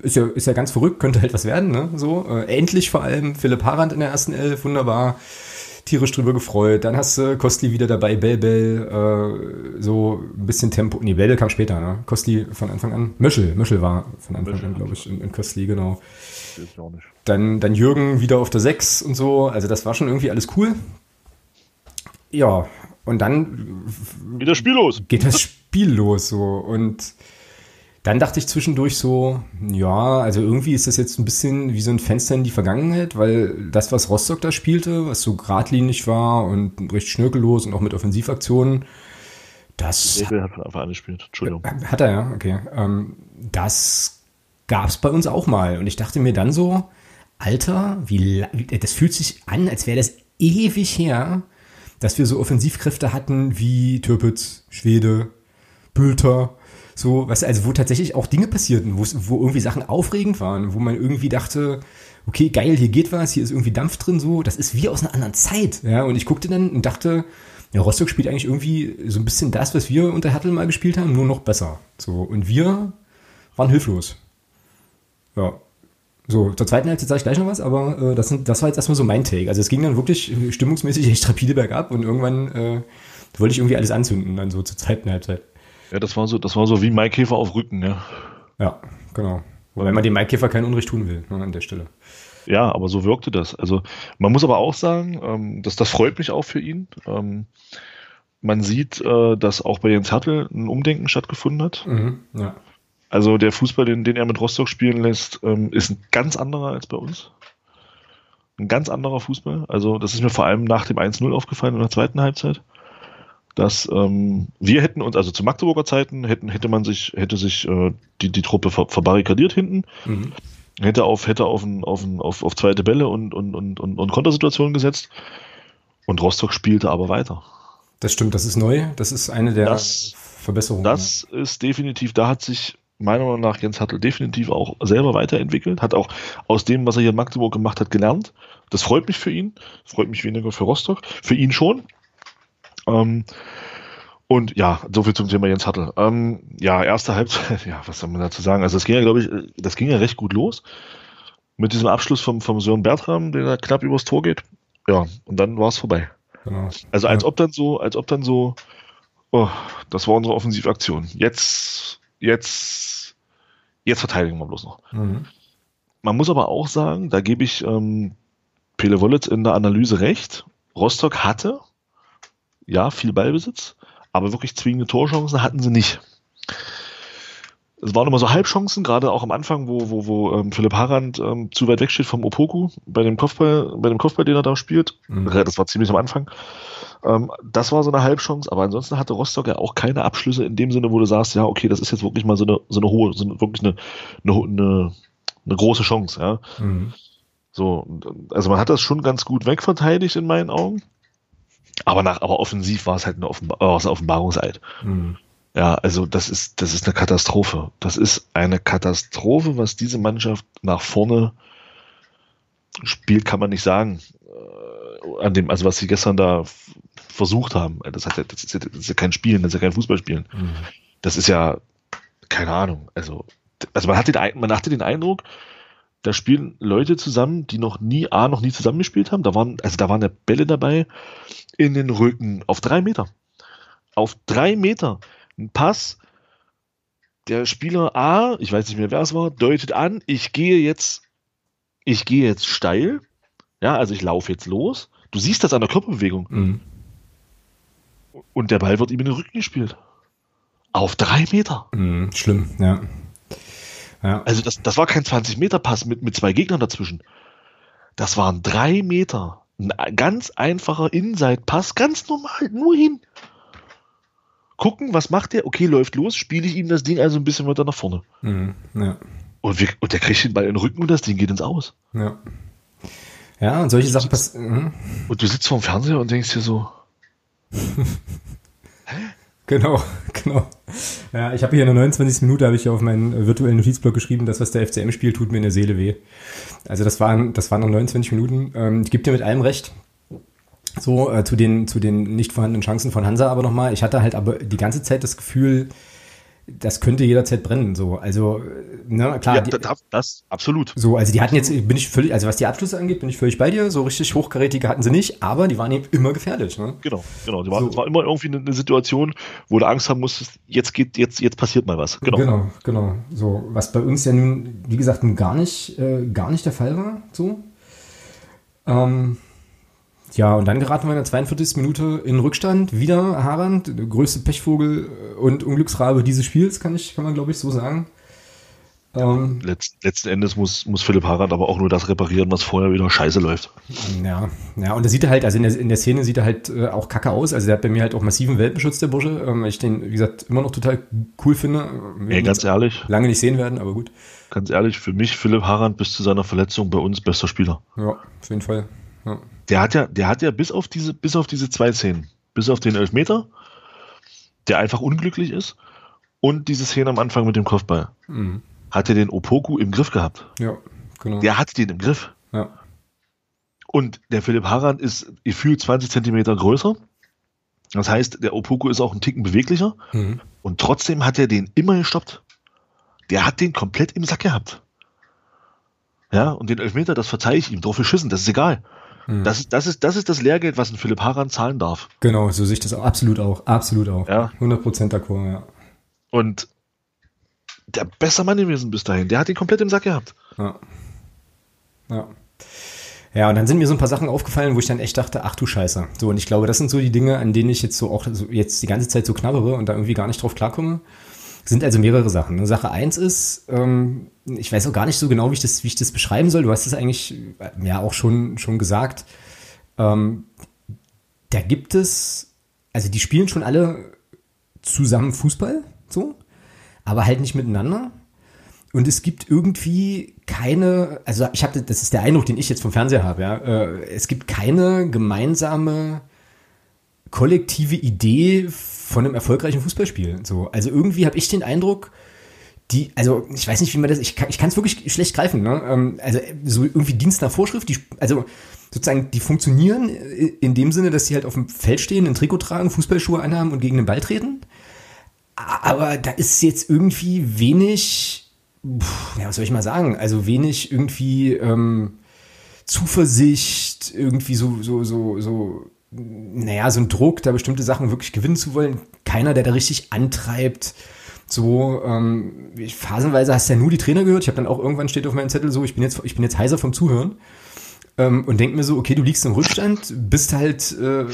ist ja, ist ja ganz verrückt, könnte halt was werden, ne? So, äh, endlich vor allem Philipp Harand in der ersten Elf, wunderbar. Tierisch drüber gefreut. Dann hast du Kostli wieder dabei, Bell Bell, äh, so ein bisschen Tempo. Nee, Bell kam später, ne? Kostli von Anfang an. Möschel, Möschel war von Anfang Möschel, an, glaube ich, in, in Kostli, genau. Dann, dann Jürgen wieder auf der 6 und so. Also das war schon irgendwie alles cool. Ja, und dann geht das Spiel los. Geht das Spiel los so. Und dann dachte ich zwischendurch so, ja, also irgendwie ist das jetzt ein bisschen wie so ein Fenster in die Vergangenheit, weil das, was Rostock da spielte, was so geradlinig war und recht schnörkellos und auch mit Offensivaktionen, das. Nebel hat von Anfang an gespielt, Entschuldigung. Hat er ja, okay. Ähm, das gab es bei uns auch mal. Und ich dachte mir dann so, Alter, wie, das fühlt sich an, als wäre das ewig her, dass wir so Offensivkräfte hatten wie Türpitz, Schwede, Bülter, so, was also wo tatsächlich auch Dinge passierten, wo irgendwie Sachen aufregend waren, wo man irgendwie dachte, okay, geil, hier geht was, hier ist irgendwie Dampf drin, so, das ist wie aus einer anderen Zeit, ja, und ich guckte dann und dachte, ja, Rostock spielt eigentlich irgendwie so ein bisschen das, was wir unter Hertel mal gespielt haben, nur noch besser, so, und wir waren hilflos. Ja, so, zur zweiten Halbzeit sage ich gleich noch was, aber äh, das, sind, das war jetzt erstmal so mein Take. Also es ging dann wirklich stimmungsmäßig echt rapide bergab und irgendwann äh, wollte ich irgendwie alles anzünden, dann so zur zweiten Halbzeit. Ja, das war so, das war so wie Maikäfer auf Rücken, ja. Ja, genau. Wobei man dem Maikäfer kein Unrecht tun will, ne, an der Stelle. Ja, aber so wirkte das. Also man muss aber auch sagen, ähm, dass das freut mich auch für ihn. Ähm, man sieht, äh, dass auch bei Jens Hertel ein Umdenken stattgefunden hat. Mhm, ja. Also der Fußball, den, den er mit Rostock spielen lässt, ähm, ist ein ganz anderer als bei uns. Ein ganz anderer Fußball. Also das ist mir vor allem nach dem 1-0 aufgefallen in der zweiten Halbzeit. Dass ähm, wir hätten uns, also zu Magdeburger Zeiten, hätten, hätte man sich, hätte sich äh, die, die Truppe ver, verbarrikadiert hinten, mhm. hätte auf, hätte auf, ein, auf, ein, auf, auf zweite Bälle und, und, und, und, und Kontersituationen gesetzt. Und Rostock spielte aber weiter. Das stimmt, das ist neu. Das ist eine der das, Verbesserungen. Das ist definitiv, da hat sich meiner Meinung nach Jens Hartl definitiv auch selber weiterentwickelt, hat auch aus dem, was er hier in Magdeburg gemacht hat, gelernt. Das freut mich für ihn, freut mich weniger für Rostock, für ihn schon. Ähm, und ja, soviel zum Thema Jens Hartl. Ähm, ja, erste Halbzeit, ja, was soll man dazu sagen? Also das ging ja, glaube ich, das ging ja recht gut los. Mit diesem Abschluss vom, vom Sören Bertram, der da knapp übers Tor geht. Ja, und dann war es vorbei. Genau. Also als ja. ob dann so, als ob dann so, oh, das war unsere Offensivaktion. Jetzt jetzt, jetzt verteidigen wir bloß noch. Mhm. Man muss aber auch sagen, da gebe ich ähm, Pele Wollitz in der Analyse recht. Rostock hatte, ja, viel Ballbesitz, aber wirklich zwingende Torchancen hatten sie nicht. Es waren immer so Halbchancen, gerade auch am Anfang, wo, wo, wo ähm, Philipp Harand ähm, zu weit weg steht vom Opoku bei dem Kopfball, bei dem Kopfball, den er da spielt. Mhm. Das war ziemlich am Anfang. Ähm, das war so eine Halbchance, aber ansonsten hatte Rostock ja auch keine Abschlüsse in dem Sinne, wo du sagst, ja, okay, das ist jetzt wirklich mal so eine, so eine hohe, so eine, wirklich eine, eine, eine, eine große Chance, ja. Mhm. So, also man hat das schon ganz gut wegverteidigt in meinen Augen. Aber nach, aber offensiv war es halt eine Offenbar äh, Offenbarungseid. Mhm. Ja, also das ist, das ist eine Katastrophe. Das ist eine Katastrophe, was diese Mannschaft nach vorne spielt, kann man nicht sagen. Äh, an dem, also was sie gestern da versucht haben. Das, hat, das, ist, ja, das ist ja kein Spielen, das ist ja kein Fußballspielen. Mhm. Das ist ja, keine Ahnung, also, also man hatte den, man hatte den Eindruck, da spielen Leute zusammen, die noch nie, A, noch nie zusammengespielt haben. Da waren, also da waren ja Bälle dabei in den Rücken auf drei Meter. Auf drei Meter. Ein Pass, der Spieler A, ich weiß nicht mehr, wer es war, deutet an, ich gehe jetzt, ich gehe jetzt steil. Ja, also ich laufe jetzt los. Du siehst das an der Körperbewegung. Mhm. Und der Ball wird ihm in den Rücken gespielt. Auf drei Meter. Mhm, schlimm, ja. ja. Also das, das war kein 20-Meter-Pass mit, mit zwei Gegnern dazwischen. Das waren drei Meter. Ein ganz einfacher Inside-Pass, ganz normal, nur hin. Gucken, was macht der? Okay, läuft los, spiele ich ihm das Ding also ein bisschen weiter nach vorne. Mhm, ja. und, wir, und der kriegt den Ball in den Rücken und das Ding geht ins Aus. Ja. Ja, und solche Sachen passieren. Mhm. Und du sitzt vorm Fernseher und denkst dir so, Genau, genau. Ja, ich habe hier in der 29. Minute habe ich auf meinen virtuellen Notizblock geschrieben, das, was der FCM spielt, tut mir in der Seele weh. Also das waren, das waren noch 29 Minuten. Ähm, ich gebe dir mit allem recht. So, äh, zu den, zu den nicht vorhandenen Chancen von Hansa aber nochmal. Ich hatte halt aber die ganze Zeit das Gefühl, das könnte jederzeit brennen. So, also, ne, klar. Ja, die, das, absolut. So, also die hatten jetzt, bin ich völlig, also was die Abschlüsse angeht, bin ich völlig bei dir. So richtig hochkarätige hatten sie nicht, aber die waren eben immer gefährdet. Ne? Genau, genau. Die waren, so. Es war immer irgendwie eine, Situation, wo du Angst haben musstest, jetzt geht, jetzt, jetzt passiert mal was. Genau. Genau, genau. So, was bei uns ja nun, wie gesagt, gar nicht, äh, gar nicht der Fall war. So. Ähm, ja, und dann geraten wir in der 42. Minute in Rückstand. Wieder Harand, der größte Pechvogel und Unglücksrabe dieses Spiels, kann, ich, kann man glaube ich so sagen. Ähm, Letzt, letzten Endes muss, muss Philipp Harand aber auch nur das reparieren, was vorher wieder scheiße läuft. Ja, ja, und da sieht er halt, also in der, in der Szene sieht er halt äh, auch kacke aus. Also der hat bei mir halt auch massiven Welpenschutz, der Bursche, ähm, weil ich den, wie gesagt, immer noch total cool finde. Wir Ey, ganz ehrlich. Lange nicht sehen werden, aber gut. Ganz ehrlich, für mich Philipp Harand bis zu seiner Verletzung bei uns bester Spieler. Ja, auf jeden Fall. Ja. Der hat ja, der hat ja bis auf diese, bis auf diese zwei Szenen, bis auf den Elfmeter, der einfach unglücklich ist, und diese Szene am Anfang mit dem Kopfball, mhm. hat er den Opoku im Griff gehabt. Ja, genau. Der hat den im Griff. Ja. Und der Philipp Harand ist gefühlt 20 Zentimeter größer. Das heißt, der Opoku ist auch ein Ticken beweglicher. Mhm. Und trotzdem hat er den immer gestoppt. Der hat den komplett im Sack gehabt. Ja, und den Elfmeter, das verzeihe ich ihm, drauf geschissen, das ist egal. Mhm. Das, ist, das, ist, das ist das Lehrgeld, was ein Philipp Haran zahlen darf. Genau, so sehe ich das auch, absolut auch, absolut auch. Ja. 100% d'accord, ja. Und der beste Mann gewesen bis dahin, der hat ihn komplett im Sack gehabt. Ja. Ja. Ja, und dann sind mir so ein paar Sachen aufgefallen, wo ich dann echt dachte, ach du Scheiße. So, und ich glaube, das sind so die Dinge, an denen ich jetzt so auch so jetzt die ganze Zeit so knabbere und da irgendwie gar nicht drauf klarkomme. Sind also mehrere Sachen. Sache eins ist, ähm, ich weiß auch gar nicht so genau, wie ich das, wie ich das beschreiben soll. Du hast es eigentlich äh, ja auch schon, schon gesagt. Ähm, da gibt es, also die spielen schon alle zusammen Fußball, so, aber halt nicht miteinander. Und es gibt irgendwie keine, also ich habe, das ist der Eindruck, den ich jetzt vom Fernseher habe, ja. Äh, es gibt keine gemeinsame kollektive Idee von einem erfolgreichen Fußballspiel. So, also irgendwie habe ich den Eindruck, die, also ich weiß nicht, wie man das, ich kann es wirklich schlecht greifen. Ne? Ähm, also so irgendwie Dienst nach Vorschrift, die, also sozusagen, die funktionieren in dem Sinne, dass sie halt auf dem Feld stehen, ein Trikot tragen, Fußballschuhe anhaben und gegen den Ball treten. Aber da ist jetzt irgendwie wenig ja, was soll ich mal sagen? Also wenig irgendwie ähm, Zuversicht, irgendwie so, so, so, so, naja, so ein Druck, da bestimmte Sachen wirklich gewinnen zu wollen. Keiner, der da richtig antreibt. So, ähm, phasenweise hast du ja nur die Trainer gehört. Ich habe dann auch irgendwann steht auf meinem Zettel so, ich bin jetzt, ich bin jetzt heiser vom Zuhören. Ähm, und denk mir so, okay, du liegst im Rückstand, bist halt, äh,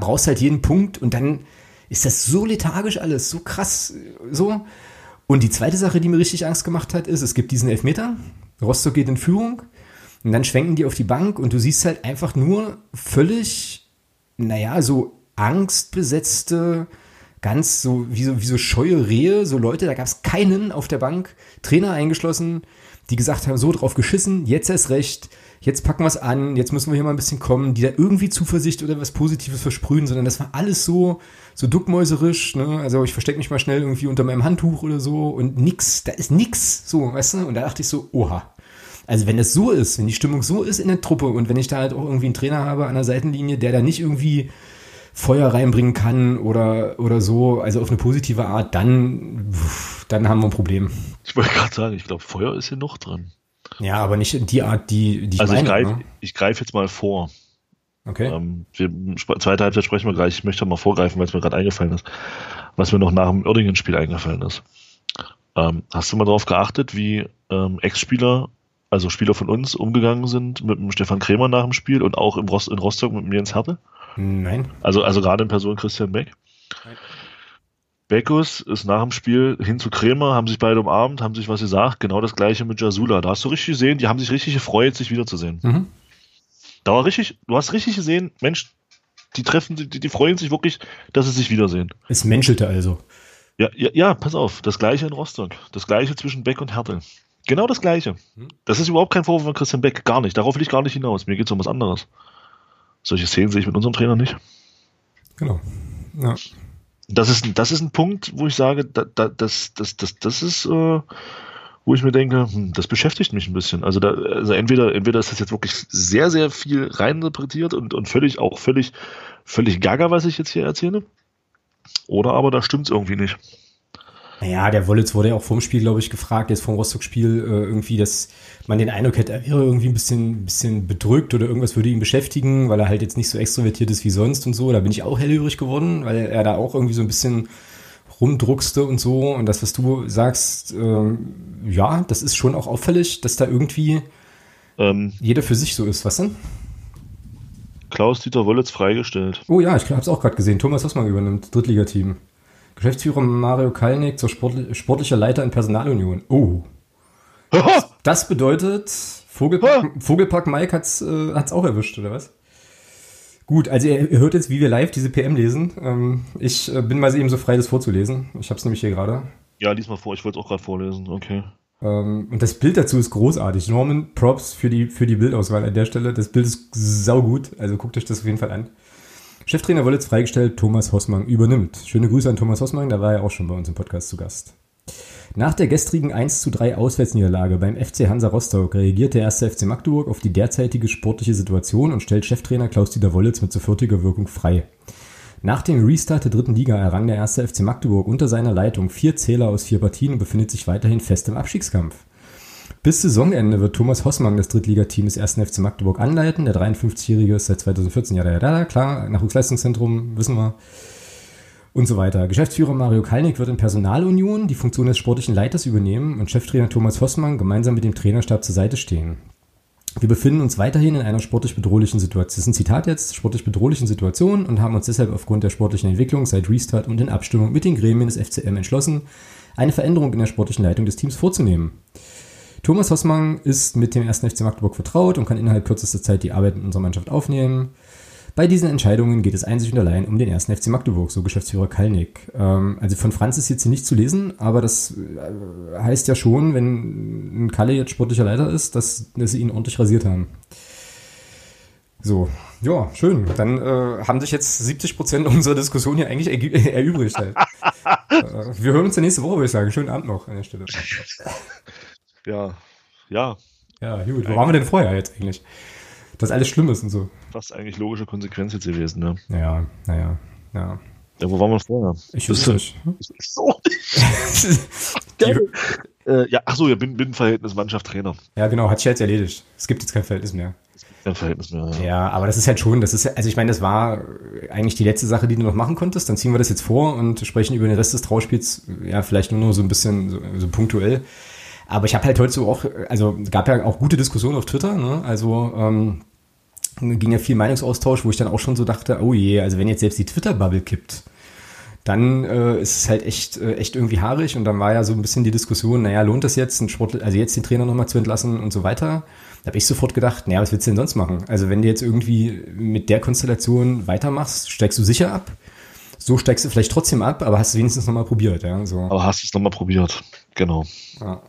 brauchst halt jeden Punkt und dann ist das so lethargisch alles, so krass, so. Und die zweite Sache, die mir richtig Angst gemacht hat, ist, es gibt diesen Elfmeter, Rostock geht in Führung und dann schwenken die auf die Bank und du siehst halt einfach nur völlig, naja, so angstbesetzte, ganz so wie so, wie so scheue Rehe, so Leute, da gab es keinen auf der Bank, Trainer eingeschlossen, die gesagt haben, so drauf geschissen, jetzt erst recht, jetzt packen wir es an, jetzt müssen wir hier mal ein bisschen kommen, die da irgendwie Zuversicht oder was Positives versprühen, sondern das war alles so, so duckmäuserisch, ne? Also ich verstecke mich mal schnell irgendwie unter meinem Handtuch oder so und nix, da ist nix, so, weißt du? Und da dachte ich so, oha. Also wenn es so ist, wenn die Stimmung so ist in der Truppe und wenn ich da halt auch irgendwie einen Trainer habe an der Seitenlinie, der da nicht irgendwie Feuer reinbringen kann oder, oder so, also auf eine positive Art, dann, dann haben wir ein Problem. Ich wollte gerade sagen, ich glaube, Feuer ist hier noch dran. Ja, aber nicht in die Art, die, die ich also meine. Also ich greife ne? greif jetzt mal vor. Okay. Ähm, wir, zweite Halbzeit sprechen wir gleich. Ich möchte mal vorgreifen, weil es mir gerade eingefallen ist, was mir noch nach dem Oerdingen-Spiel eingefallen ist. Ähm, hast du mal darauf geachtet, wie ähm, Ex-Spieler, also Spieler von uns, umgegangen sind mit dem Stefan Krämer nach dem Spiel und auch im Rost, in Rostock mit mir ins Härte? Nein. Also, also gerade in Person Christian Beck. Nein. Beckus ist nach dem Spiel hin zu Krämer, haben sich beide umarmt, haben sich was gesagt. Genau das gleiche mit Jasula. Da hast du richtig gesehen, die haben sich richtig gefreut, sich wiederzusehen. Mhm. Da war richtig, du hast richtig gesehen, Mensch, die treffen, die, die freuen sich wirklich, dass sie sich wiedersehen. Es menschelte also. Ja, ja, ja, pass auf, das gleiche in Rostock. Das gleiche zwischen Beck und Hertel. Genau das gleiche. Mhm. Das ist überhaupt kein Vorwurf von Christian Beck, gar nicht. Darauf will ich gar nicht hinaus. Mir geht es um was anderes. Solche Szenen sehe ich mit unserem Trainer nicht. Genau. Ja das ist, das ist ein Punkt, wo ich sage, da, da, das, das, das, das ist, äh, wo ich mir denke, hm, das beschäftigt mich ein bisschen. Also, da, also entweder, entweder ist das jetzt wirklich sehr, sehr viel reininterpretiert und, und völlig, auch völlig, völlig gaga, was ich jetzt hier erzähle. Oder aber da stimmt es irgendwie nicht. Naja, der Wollitz wurde ja auch vom Spiel, glaube ich, gefragt, jetzt vom Rostock-Spiel, äh, irgendwie, dass man den Eindruck hätte, er wäre irgendwie ein bisschen, bisschen bedrückt oder irgendwas würde ihn beschäftigen, weil er halt jetzt nicht so extrovertiert ist wie sonst und so. Da bin ich auch hellhörig geworden, weil er da auch irgendwie so ein bisschen rumdruckste und so. Und das, was du sagst, ähm, ja, das ist schon auch auffällig, dass da irgendwie ähm, jeder für sich so ist. Was denn? Klaus-Dieter Wollitz freigestellt. Oh ja, ich habe es auch gerade gesehen. Thomas Hossmann übernimmt, Drittligateam. Geschäftsführer Mario Kalnick zur Sport, sportlicher Leiter in Personalunion. Oh. Das, das bedeutet, Vogelpark, Vogelpark Mike hat's, äh, hat's auch erwischt, oder was? Gut, also ihr, ihr hört jetzt, wie wir live diese PM lesen. Ähm, ich äh, bin mal eben so frei, das vorzulesen. Ich habe es nämlich hier gerade. Ja, lies mal vor, ich wollte es auch gerade vorlesen, okay. Ähm, und das Bild dazu ist großartig. Norman, Props für die, für die Bildauswahl an der Stelle. Das Bild ist saugut, also guckt euch das auf jeden Fall an. Cheftrainer Wollitz freigestellt, Thomas Hossmann übernimmt. Schöne Grüße an Thomas Hossmann, da war er auch schon bei uns im Podcast zu Gast. Nach der gestrigen 1 zu 3 Auswärtsniederlage beim FC Hansa Rostock reagiert der erste FC Magdeburg auf die derzeitige sportliche Situation und stellt Cheftrainer Klaus-Dieter Wollitz mit sofortiger Wirkung frei. Nach dem Restart der dritten Liga errang der erste FC Magdeburg unter seiner Leitung vier Zähler aus vier Partien und befindet sich weiterhin fest im Abstiegskampf. Bis Saisonende wird Thomas Hossmann das Drittligateam des ersten FC Magdeburg anleiten. Der 53-Jährige ist seit 2014 ja da, klar, Nachwuchsleistungszentrum, wissen wir. Und so weiter. Geschäftsführer Mario Kalnick wird in Personalunion die Funktion des sportlichen Leiters übernehmen und Cheftrainer Thomas Hossmann gemeinsam mit dem Trainerstab zur Seite stehen. Wir befinden uns weiterhin in einer sportlich bedrohlichen Situation. Das ist ein Zitat jetzt, sportlich bedrohlichen Situation und haben uns deshalb aufgrund der sportlichen Entwicklung seit Restart und in Abstimmung mit den Gremien des FCM entschlossen, eine Veränderung in der sportlichen Leitung des Teams vorzunehmen. Thomas Hossmann ist mit dem 1. FC Magdeburg vertraut und kann innerhalb kürzester Zeit die Arbeit in unserer Mannschaft aufnehmen. Bei diesen Entscheidungen geht es einzig und allein um den 1. FC Magdeburg, so Geschäftsführer Kalnick. Ähm, also von Franz ist jetzt hier nicht zu lesen, aber das äh, heißt ja schon, wenn ein Kalle jetzt sportlicher Leiter ist, dass, dass sie ihn ordentlich rasiert haben. So, ja, schön. Dann äh, haben sich jetzt 70 Prozent unserer Diskussion hier eigentlich erübrigt. Halt. äh, wir hören uns nächste Woche, würde ich sagen. Schönen Abend noch an der Stelle. Ja, ja. Ja, gut. Wo waren wir denn vorher jetzt eigentlich? dass alles schlimm ist und so. Fast eigentlich logische Konsequenz jetzt gewesen, ne? Ja, naja, ja. Ja, wo waren wir vorher? Ich weiß nicht. So nicht. äh, ja, ach so, ja, Binnenverhältnis Mannschaft Trainer. Ja, genau, hat sich jetzt erledigt. Es gibt jetzt kein Verhältnis mehr. Kein Verhältnis mehr. Ja. ja, aber das ist halt schon, das ist, also ich meine, das war eigentlich die letzte Sache, die du noch machen konntest. Dann ziehen wir das jetzt vor und sprechen über den Rest des Trauspiels, ja, vielleicht nur noch so ein bisschen so, so punktuell. Aber ich habe halt heute so auch, also gab ja auch gute Diskussionen auf Twitter, ne? Also ähm, ging ja viel Meinungsaustausch, wo ich dann auch schon so dachte, oh je, also wenn jetzt selbst die Twitter-Bubble kippt, dann äh, ist es halt echt, äh, echt irgendwie haarig und dann war ja so ein bisschen die Diskussion, naja, lohnt das jetzt, einen Sport, also jetzt den Trainer nochmal zu entlassen und so weiter. Da habe ich sofort gedacht, naja, was willst du denn sonst machen? Also wenn du jetzt irgendwie mit der Konstellation weitermachst, steigst du sicher ab. So steigst du vielleicht trotzdem ab, aber hast du wenigstens nochmal probiert, ja. So. Aber hast du es nochmal probiert, genau. Ja.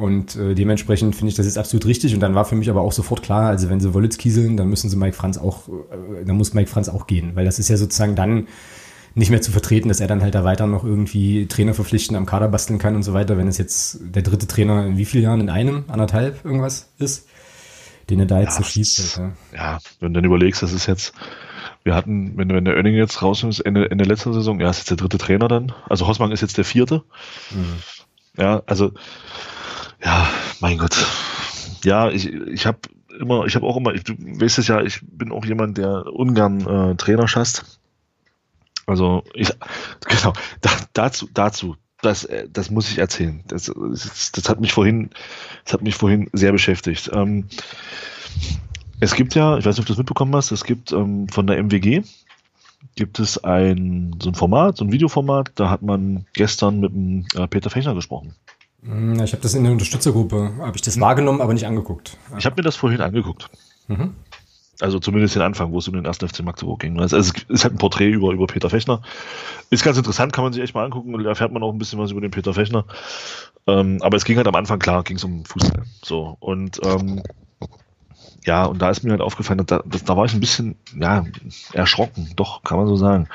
Und äh, dementsprechend finde ich das jetzt absolut richtig. Und dann war für mich aber auch sofort klar, also wenn sie Wollitz kieseln, dann müssen sie Mike Franz auch, äh, dann muss Mike Franz auch gehen. Weil das ist ja sozusagen dann nicht mehr zu vertreten, dass er dann halt da weiter noch irgendwie Trainer verpflichten, am Kader basteln kann und so weiter, wenn es jetzt der dritte Trainer in wie vielen Jahren? In einem, anderthalb irgendwas ist, den er da jetzt ja, so schießt. Halt, ja. ja, wenn du dann überlegst, das ist jetzt, wir hatten, wenn, wenn der Oenning jetzt raus ist, Ende, Ende letzter Saison, ja, ist jetzt der dritte Trainer dann. Also Hossmann ist jetzt der vierte. Mhm. Ja, also ja, mein Gott. Ja, ich, ich habe immer, ich habe auch immer, ich, du weißt es ja, ich bin auch jemand, der ungern äh, Trainer schasst. Also ich, genau, da, dazu, dazu, das, äh, das muss ich erzählen. Das, das, das, hat mich vorhin, das hat mich vorhin sehr beschäftigt. Ähm, es gibt ja, ich weiß nicht, ob du das mitbekommen hast, es gibt ähm, von der MWG gibt es ein so ein Format, so ein Videoformat, da hat man gestern mit dem äh, Peter Fechner gesprochen. Hm, ich habe das in der Unterstützergruppe, habe ich das wahrgenommen, aber nicht angeguckt. Ich habe mir das vorhin angeguckt. Mhm. Also zumindest den Anfang, wo es um den ersten FC Magdeburg ging. Also es ist halt ein Porträt über, über Peter Fechner. Ist ganz interessant, kann man sich echt mal angucken. Da erfährt man auch ein bisschen was über den Peter Fechner. Ähm, aber es ging halt am Anfang, klar, ging es um Fußball. So, und ähm, ja, und da ist mir halt aufgefallen, da, das, da war ich ein bisschen, ja, erschrocken, doch, kann man so sagen.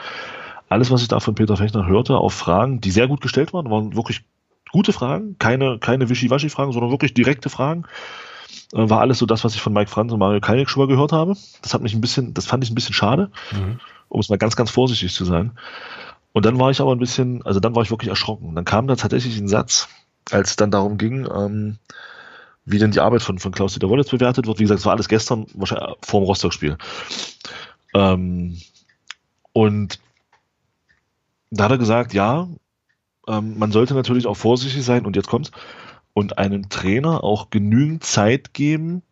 Alles, was ich da von Peter Fechner hörte, auf Fragen, die sehr gut gestellt waren, waren wirklich gute Fragen, keine, keine Wischiwaschi-Fragen, sondern wirklich direkte Fragen. Äh, war alles so das, was ich von Mike Franz und Mario Kalnick schon mal gehört habe. Das hat mich ein bisschen, das fand ich ein bisschen schade, mhm. um es mal ganz, ganz vorsichtig zu sein. Und dann war ich aber ein bisschen, also dann war ich wirklich erschrocken. Dann kam da tatsächlich ein Satz, als es dann darum ging, ähm, wie denn die Arbeit von, von Klaus-Dieter Wollitz bewertet wird. Wie gesagt, es war alles gestern, wahrscheinlich vor dem Rostock-Spiel. Ähm, und da hat er gesagt, ja, ähm, man sollte natürlich auch vorsichtig sein und jetzt kommt's und einem Trainer auch genügend Zeit geben,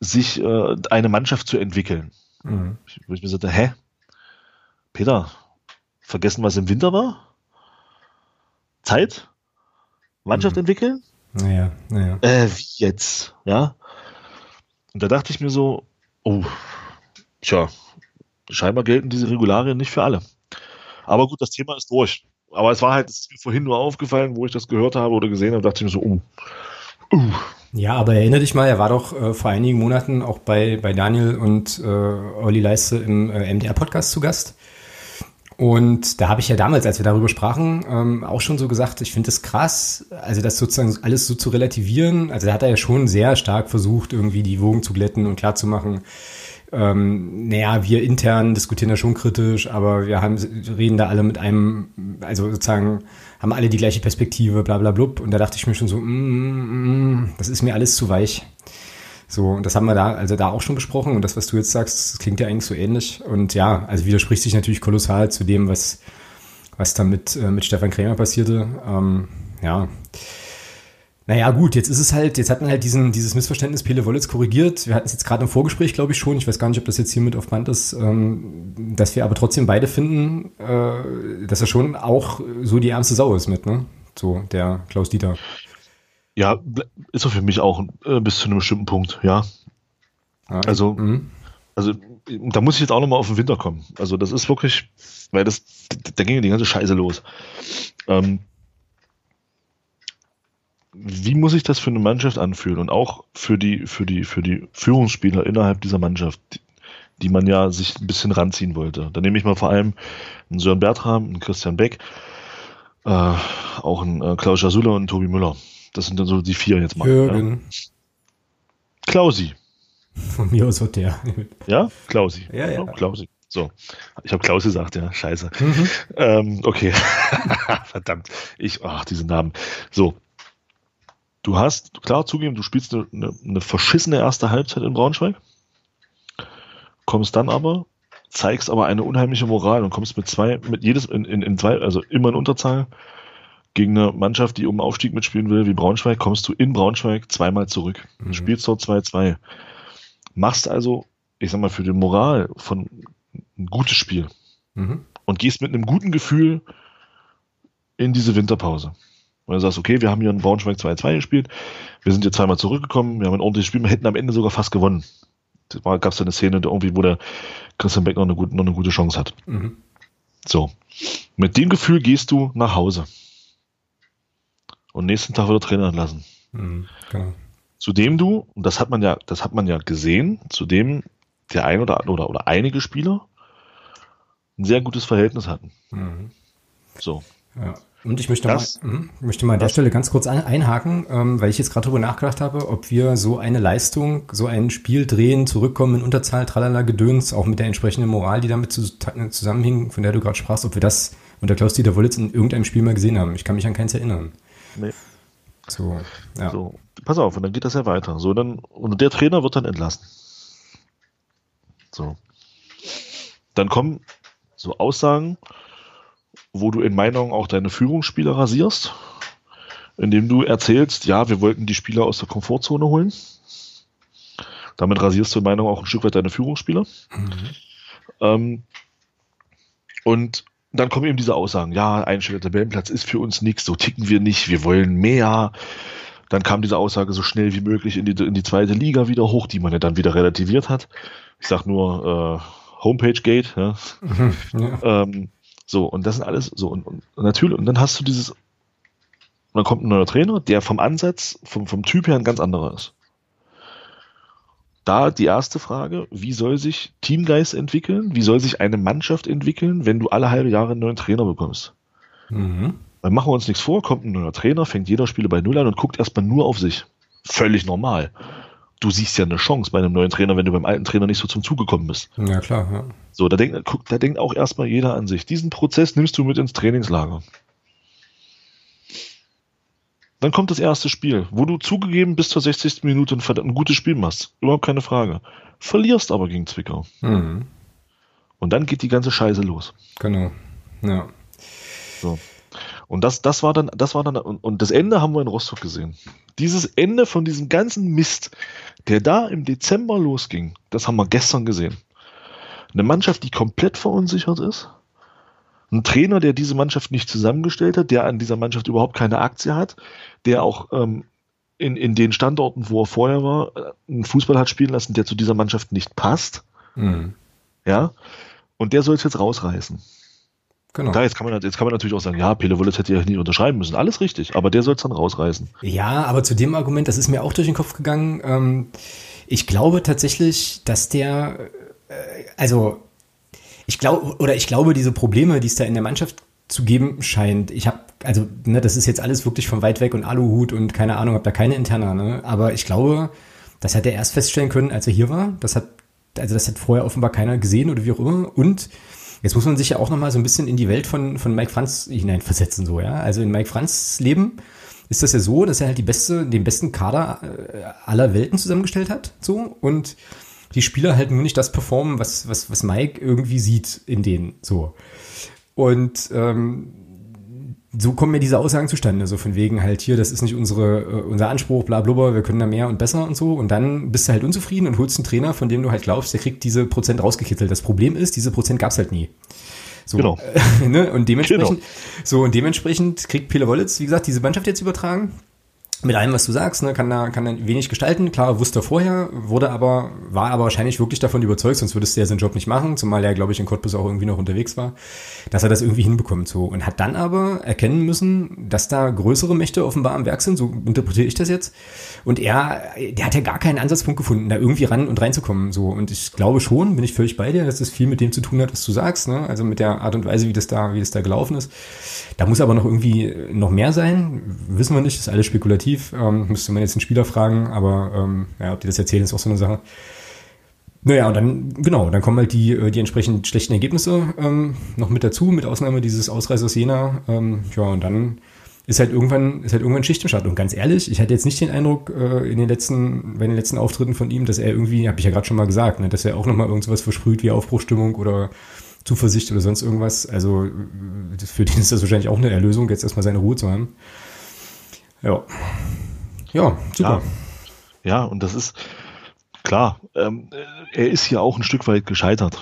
sich äh, eine Mannschaft zu entwickeln. Mhm. Wo ich mir sagte, hä? Peter, vergessen, was im Winter war? Zeit? Mannschaft mhm. entwickeln? Naja, naja. Äh, wie jetzt? Ja. Und da dachte ich mir so, oh, tja, scheinbar gelten diese Regularien nicht für alle. Aber gut, das Thema ist durch. Aber es war halt es vorhin nur aufgefallen, wo ich das gehört habe oder gesehen habe, dachte ich mir so, uh, uh. Ja, aber erinnere dich mal, er war doch äh, vor einigen Monaten auch bei, bei Daniel und äh, Olli Leiste im äh, MDR-Podcast zu Gast. Und da habe ich ja damals, als wir darüber sprachen, ähm, auch schon so gesagt, ich finde das krass, also das sozusagen alles so zu relativieren. Also da hat er ja schon sehr stark versucht, irgendwie die Wogen zu glätten und klarzumachen, ähm, naja, wir intern diskutieren da schon kritisch, aber wir haben, reden da alle mit einem, also sozusagen, haben alle die gleiche Perspektive, bla bla blub. Und da dachte ich mir schon so, mm, mm, mm, das ist mir alles zu weich. So, und das haben wir da, also da auch schon besprochen. Und das, was du jetzt sagst, klingt ja eigentlich so ähnlich. Und ja, also widerspricht sich natürlich kolossal zu dem, was, was da mit, äh, mit Stefan Krämer passierte. Ähm, ja. Naja, gut, jetzt ist es halt, jetzt hat man halt diesen, dieses Missverständnis Pele Wollitz korrigiert. Wir hatten es jetzt gerade im Vorgespräch, glaube ich, schon. Ich weiß gar nicht, ob das jetzt hier mit auf Band ist, ähm, dass wir aber trotzdem beide finden, äh, dass er schon auch so die ärmste Sau ist mit, ne? So, der Klaus Dieter. Ja, ist er für mich auch äh, bis zu einem bestimmten Punkt, ja. Ah, also, mhm. also da muss ich jetzt auch nochmal auf den Winter kommen. Also das ist wirklich, weil das, da ging ja die ganze Scheiße los. Ähm, wie muss sich das für eine Mannschaft anfühlen und auch für die, für die, für die Führungsspieler innerhalb dieser Mannschaft, die, die man ja sich ein bisschen ranziehen wollte. Da nehme ich mal vor allem einen Sören Bertram, einen Christian Beck, äh, auch einen äh, Klaus Jasula und einen Tobi Müller. Das sind dann so die vier jetzt mal. Jürgen. Ja. Klausi. Von mir aus wird der. Ja, Klausi. Ja, ja. Oh, Klausi. So, ich habe Klaus gesagt, ja, scheiße. Mhm. Ähm, okay, verdammt, ich, ach, diese Namen. So, du hast, klar zugeben, du spielst eine, eine, eine verschissene erste Halbzeit in Braunschweig, kommst dann aber, zeigst aber eine unheimliche Moral und kommst mit zwei, mit jedes, in, in, in zwei, also immer in Unterzahl, gegen eine Mannschaft, die um Aufstieg mitspielen will, wie Braunschweig, kommst du in Braunschweig zweimal zurück. Mhm. Spielst dort 2-2. Machst also, ich sag mal, für die Moral von ein gutes Spiel. Mhm. Und gehst mit einem guten Gefühl in diese Winterpause. Und du sagst, okay, wir haben hier in Braunschweig 2-2 gespielt, wir sind hier zweimal zurückgekommen, wir haben ein ordentliches Spiel, wir hätten am Ende sogar fast gewonnen. Da gab es eine Szene irgendwie, wo der Christian Beck noch eine, gute, noch eine gute Chance hat. Mhm. So. Mit dem Gefühl gehst du nach Hause und nächsten Tag wird er Trainer entlassen. Mhm, genau. Zudem du, und das hat man ja, das hat man ja gesehen, zudem der ein oder, oder, oder einige Spieler ein sehr gutes Verhältnis hatten. Mhm. So. Ja. Und ich möchte das, mal, mh, möchte mal an der Stelle ganz kurz ein, einhaken, ähm, weil ich jetzt gerade darüber nachgedacht habe, ob wir so eine Leistung, so ein Spiel drehen, zurückkommen in Unterzahl, tralala, Gedöns, auch mit der entsprechenden Moral, die damit zu, zusammenhing, von der du gerade sprachst, ob wir das unter Klaus-Dieter Wollitz in irgendeinem Spiel mal gesehen haben. Ich kann mich an keins erinnern. Nee. So, ja. So, pass auf, und dann geht das ja weiter. So, dann, und der Trainer wird dann entlassen. So. Dann kommen so Aussagen, wo du in meinen Augen auch deine Führungsspieler rasierst, indem du erzählst, ja, wir wollten die Spieler aus der Komfortzone holen. Damit rasierst du in Meinung auch ein Stück weit deine Führungsspieler. Mhm. Ähm, und dann kommen eben diese Aussagen, ja, einstelliger Tabellenplatz ist für uns nichts, so ticken wir nicht, wir wollen mehr. Dann kam diese Aussage so schnell wie möglich in die, in die zweite Liga wieder hoch, die man ja dann wieder relativiert hat. Ich sag nur äh, Homepage Gate. Ja. Mhm, ja. Ähm, so, und das sind alles so. Und, und, natürlich, und dann hast du dieses, dann kommt ein neuer Trainer, der vom Ansatz, vom, vom Typ her ein ganz anderer ist da die erste Frage, wie soll sich Teamgeist entwickeln? Wie soll sich eine Mannschaft entwickeln, wenn du alle halbe Jahre einen neuen Trainer bekommst? Mhm. Dann machen wir uns nichts vor, kommt ein neuer Trainer, fängt jeder Spieler bei Null an und guckt erstmal nur auf sich. Völlig normal. Du siehst ja eine Chance bei einem neuen Trainer, wenn du beim alten Trainer nicht so zum Zuge gekommen bist. Ja, klar. Ja. So, da denkt, da denkt auch erstmal jeder an sich. Diesen Prozess nimmst du mit ins Trainingslager. Dann kommt das erste Spiel, wo du zugegeben bis zur 60. Minute ein, ein gutes Spiel machst. Überhaupt keine Frage. Verlierst aber gegen Zwickau. Mhm. Und dann geht die ganze Scheiße los. Genau. Ja. So. Und das, das war dann, das war dann, und, und das Ende haben wir in Rostock gesehen. Dieses Ende von diesem ganzen Mist, der da im Dezember losging, das haben wir gestern gesehen. Eine Mannschaft, die komplett verunsichert ist, ein Trainer, der diese Mannschaft nicht zusammengestellt hat, der an dieser Mannschaft überhaupt keine Aktie hat, der auch ähm, in, in den Standorten, wo er vorher war, äh, einen Fußball hat spielen lassen, der zu dieser Mannschaft nicht passt. Mhm. Ja. Und der soll es jetzt rausreißen. Genau. Klar, jetzt kann, man, jetzt kann man natürlich auch sagen, ja, Pele Wollitz hätte ja nicht unterschreiben müssen. Alles richtig, aber der soll es dann rausreißen. Ja, aber zu dem Argument, das ist mir auch durch den Kopf gegangen. Ähm, ich glaube tatsächlich, dass der, äh, also ich glaube, oder ich glaube, diese Probleme, die es da in der Mannschaft zu geben scheint. Ich habe, also, ne, das ist jetzt alles wirklich von weit weg und Aluhut und keine Ahnung, habe da keine Interna, ne? Aber ich glaube, das hat er erst feststellen können, als er hier war. Das hat, also das hat vorher offenbar keiner gesehen oder wie auch immer. Und jetzt muss man sich ja auch nochmal so ein bisschen in die Welt von, von Mike Franz hineinversetzen, so, ja. Also in Mike Franz Leben ist das ja so, dass er halt die beste, den besten Kader äh, aller Welten zusammengestellt hat, so. Und die Spieler halt nur nicht das performen, was, was, was Mike irgendwie sieht in denen, so. Und ähm, so kommen mir diese Aussagen zustande, so von wegen halt hier, das ist nicht unsere, äh, unser Anspruch, bla bla, wir können da mehr und besser und so. Und dann bist du halt unzufrieden und holst einen Trainer, von dem du halt glaubst, der kriegt diese Prozent rausgekitzelt. Das Problem ist, diese Prozent gab's halt nie. So, genau. ne? Und dementsprechend, genau. so und dementsprechend kriegt Pele Wollitz, wie gesagt, diese Mannschaft jetzt übertragen mit allem, was du sagst, ne, kann da, kann da wenig gestalten. Klar, wusste er vorher, wurde aber, war aber wahrscheinlich wirklich davon überzeugt, sonst würdest du ja seinen Job nicht machen, zumal er, glaube ich, in Cottbus auch irgendwie noch unterwegs war, dass er das irgendwie hinbekommt, so. Und hat dann aber erkennen müssen, dass da größere Mächte offenbar am Werk sind, so interpretiere ich das jetzt. Und er, der hat ja gar keinen Ansatzpunkt gefunden, da irgendwie ran und reinzukommen, so. Und ich glaube schon, bin ich völlig bei dir, dass das viel mit dem zu tun hat, was du sagst, ne, also mit der Art und Weise, wie das da, wie das da gelaufen ist. Da muss aber noch irgendwie noch mehr sein, wissen wir nicht, ist alles spekulativ spekulativ, ähm, müsste man jetzt den Spieler fragen, aber ähm, ja, ob die das erzählen, ist auch so eine Sache. Naja, und dann, genau, dann kommen halt die, äh, die entsprechend schlechten Ergebnisse ähm, noch mit dazu, mit Ausnahme dieses Ausreißers Jena. Ähm, ja, und dann ist halt irgendwann, ist halt irgendwann Schicht im Schatten. Und ganz ehrlich, ich hatte jetzt nicht den Eindruck äh, in den letzten, bei den letzten Auftritten von ihm, dass er irgendwie, habe ich ja gerade schon mal gesagt, ne, dass er auch nochmal irgendwas versprüht wie Aufbruchstimmung oder Zuversicht oder sonst irgendwas. Also für den ist das wahrscheinlich auch eine Erlösung, jetzt erstmal seine Ruhe zu haben. Ja. Ja, super. Ja, ja und das ist klar, ähm, er ist hier auch ein Stück weit gescheitert.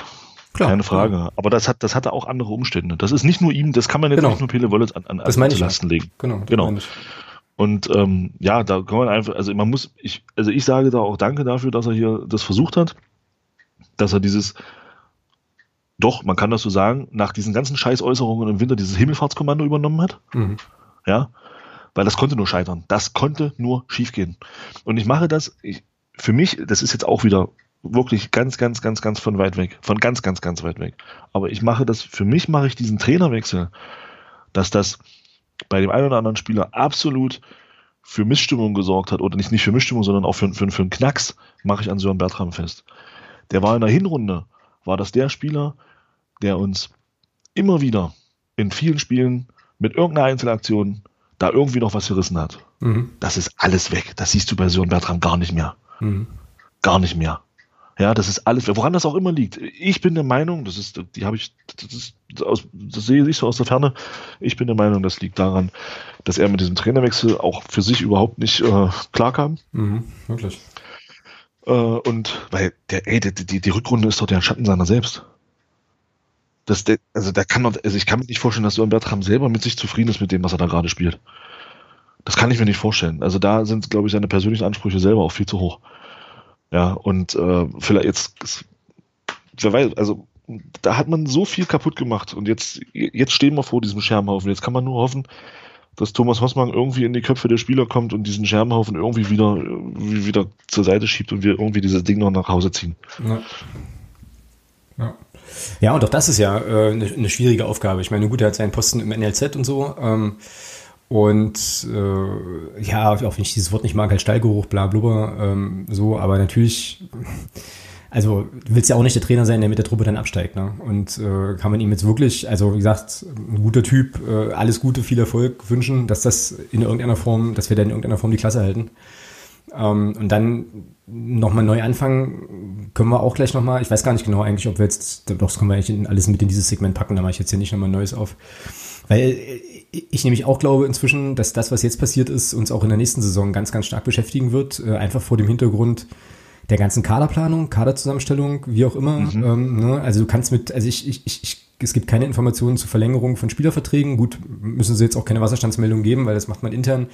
Klar, Keine Frage. Ja. Aber das hat, das hatte auch andere Umstände. Das ist nicht nur ihm, das kann man jetzt genau. nicht nur Pele Wollitz an, an, das an Lasten legen. Genau. genau. Und ähm, ja, da kann man einfach, also man muss, ich, also ich sage da auch Danke dafür, dass er hier das versucht hat, dass er dieses, doch, man kann das so sagen, nach diesen ganzen Scheißäußerungen im Winter dieses Himmelfahrtskommando übernommen hat. Mhm. Ja, weil das konnte nur scheitern. Das konnte nur schiefgehen. Und ich mache das, ich, für mich, das ist jetzt auch wieder wirklich ganz, ganz, ganz, ganz von weit weg. Von ganz, ganz, ganz weit weg. Aber ich mache das, für mich mache ich diesen Trainerwechsel, dass das bei dem einen oder anderen Spieler absolut für Missstimmung gesorgt hat, oder nicht, nicht für Missstimmung, sondern auch für, für, für einen Knacks, mache ich an Sören Bertram fest. Der war in der Hinrunde, war das der Spieler, der uns immer wieder in vielen Spielen mit irgendeiner Einzelaktion da irgendwie noch was gerissen hat. Mhm. Das ist alles weg. Das siehst du bei Sören Bertram gar nicht mehr. Mhm. Gar nicht mehr. Ja, das ist alles, woran das auch immer liegt. Ich bin der Meinung, das ist, die habe ich, das, ist, aus, das sehe ich so aus der Ferne. Ich bin der Meinung, das liegt daran, dass er mit diesem Trainerwechsel auch für sich überhaupt nicht äh, klarkam. Mhm, wirklich. Äh, und weil der, ey, die, die, die Rückrunde ist doch der Schatten seiner selbst der, also da kann also ich kann mir nicht vorstellen, dass Sören Bertram selber mit sich zufrieden ist mit dem, was er da gerade spielt. Das kann ich mir nicht vorstellen. Also da sind, glaube ich, seine persönlichen Ansprüche selber auch viel zu hoch. Ja, und äh, vielleicht jetzt, wer weiß, also da hat man so viel kaputt gemacht und jetzt, jetzt stehen wir vor diesem Scherbenhaufen. Jetzt kann man nur hoffen, dass Thomas Hossmann irgendwie in die Köpfe der Spieler kommt und diesen Scherbenhaufen irgendwie wieder, wieder zur Seite schiebt und wir irgendwie dieses Ding noch nach Hause ziehen. Ja. ja. Ja, und auch das ist ja äh, eine, eine schwierige Aufgabe. Ich meine, gut, er hat seinen Posten im NLZ und so. Ähm, und äh, ja, auch wenn ich dieses Wort nicht mag, halt Stallgeruch, bla blubber, ähm, so, aber natürlich, also du willst ja auch nicht der Trainer sein, der mit der Truppe dann absteigt, ne? Und äh, kann man ihm jetzt wirklich, also wie gesagt, ein guter Typ, äh, alles Gute, viel Erfolg wünschen, dass das in irgendeiner Form, dass wir da in irgendeiner Form die Klasse halten. Ähm, und dann nochmal neu anfangen, können wir auch gleich nochmal, ich weiß gar nicht genau eigentlich, ob wir jetzt, doch, das können wir eigentlich alles mit in dieses Segment packen, da mache ich jetzt hier nicht nochmal Neues auf. Weil äh, ich nämlich auch glaube inzwischen, dass das, was jetzt passiert ist, uns auch in der nächsten Saison ganz, ganz stark beschäftigen wird, äh, einfach vor dem Hintergrund der ganzen Kaderplanung, Kaderzusammenstellung, wie auch immer. Mhm. Ähm, ne? Also du kannst mit, also ich, ich, ich es gibt keine Informationen zur Verlängerung von Spielerverträgen. Gut, müssen sie jetzt auch keine Wasserstandsmeldung geben, weil das macht man intern.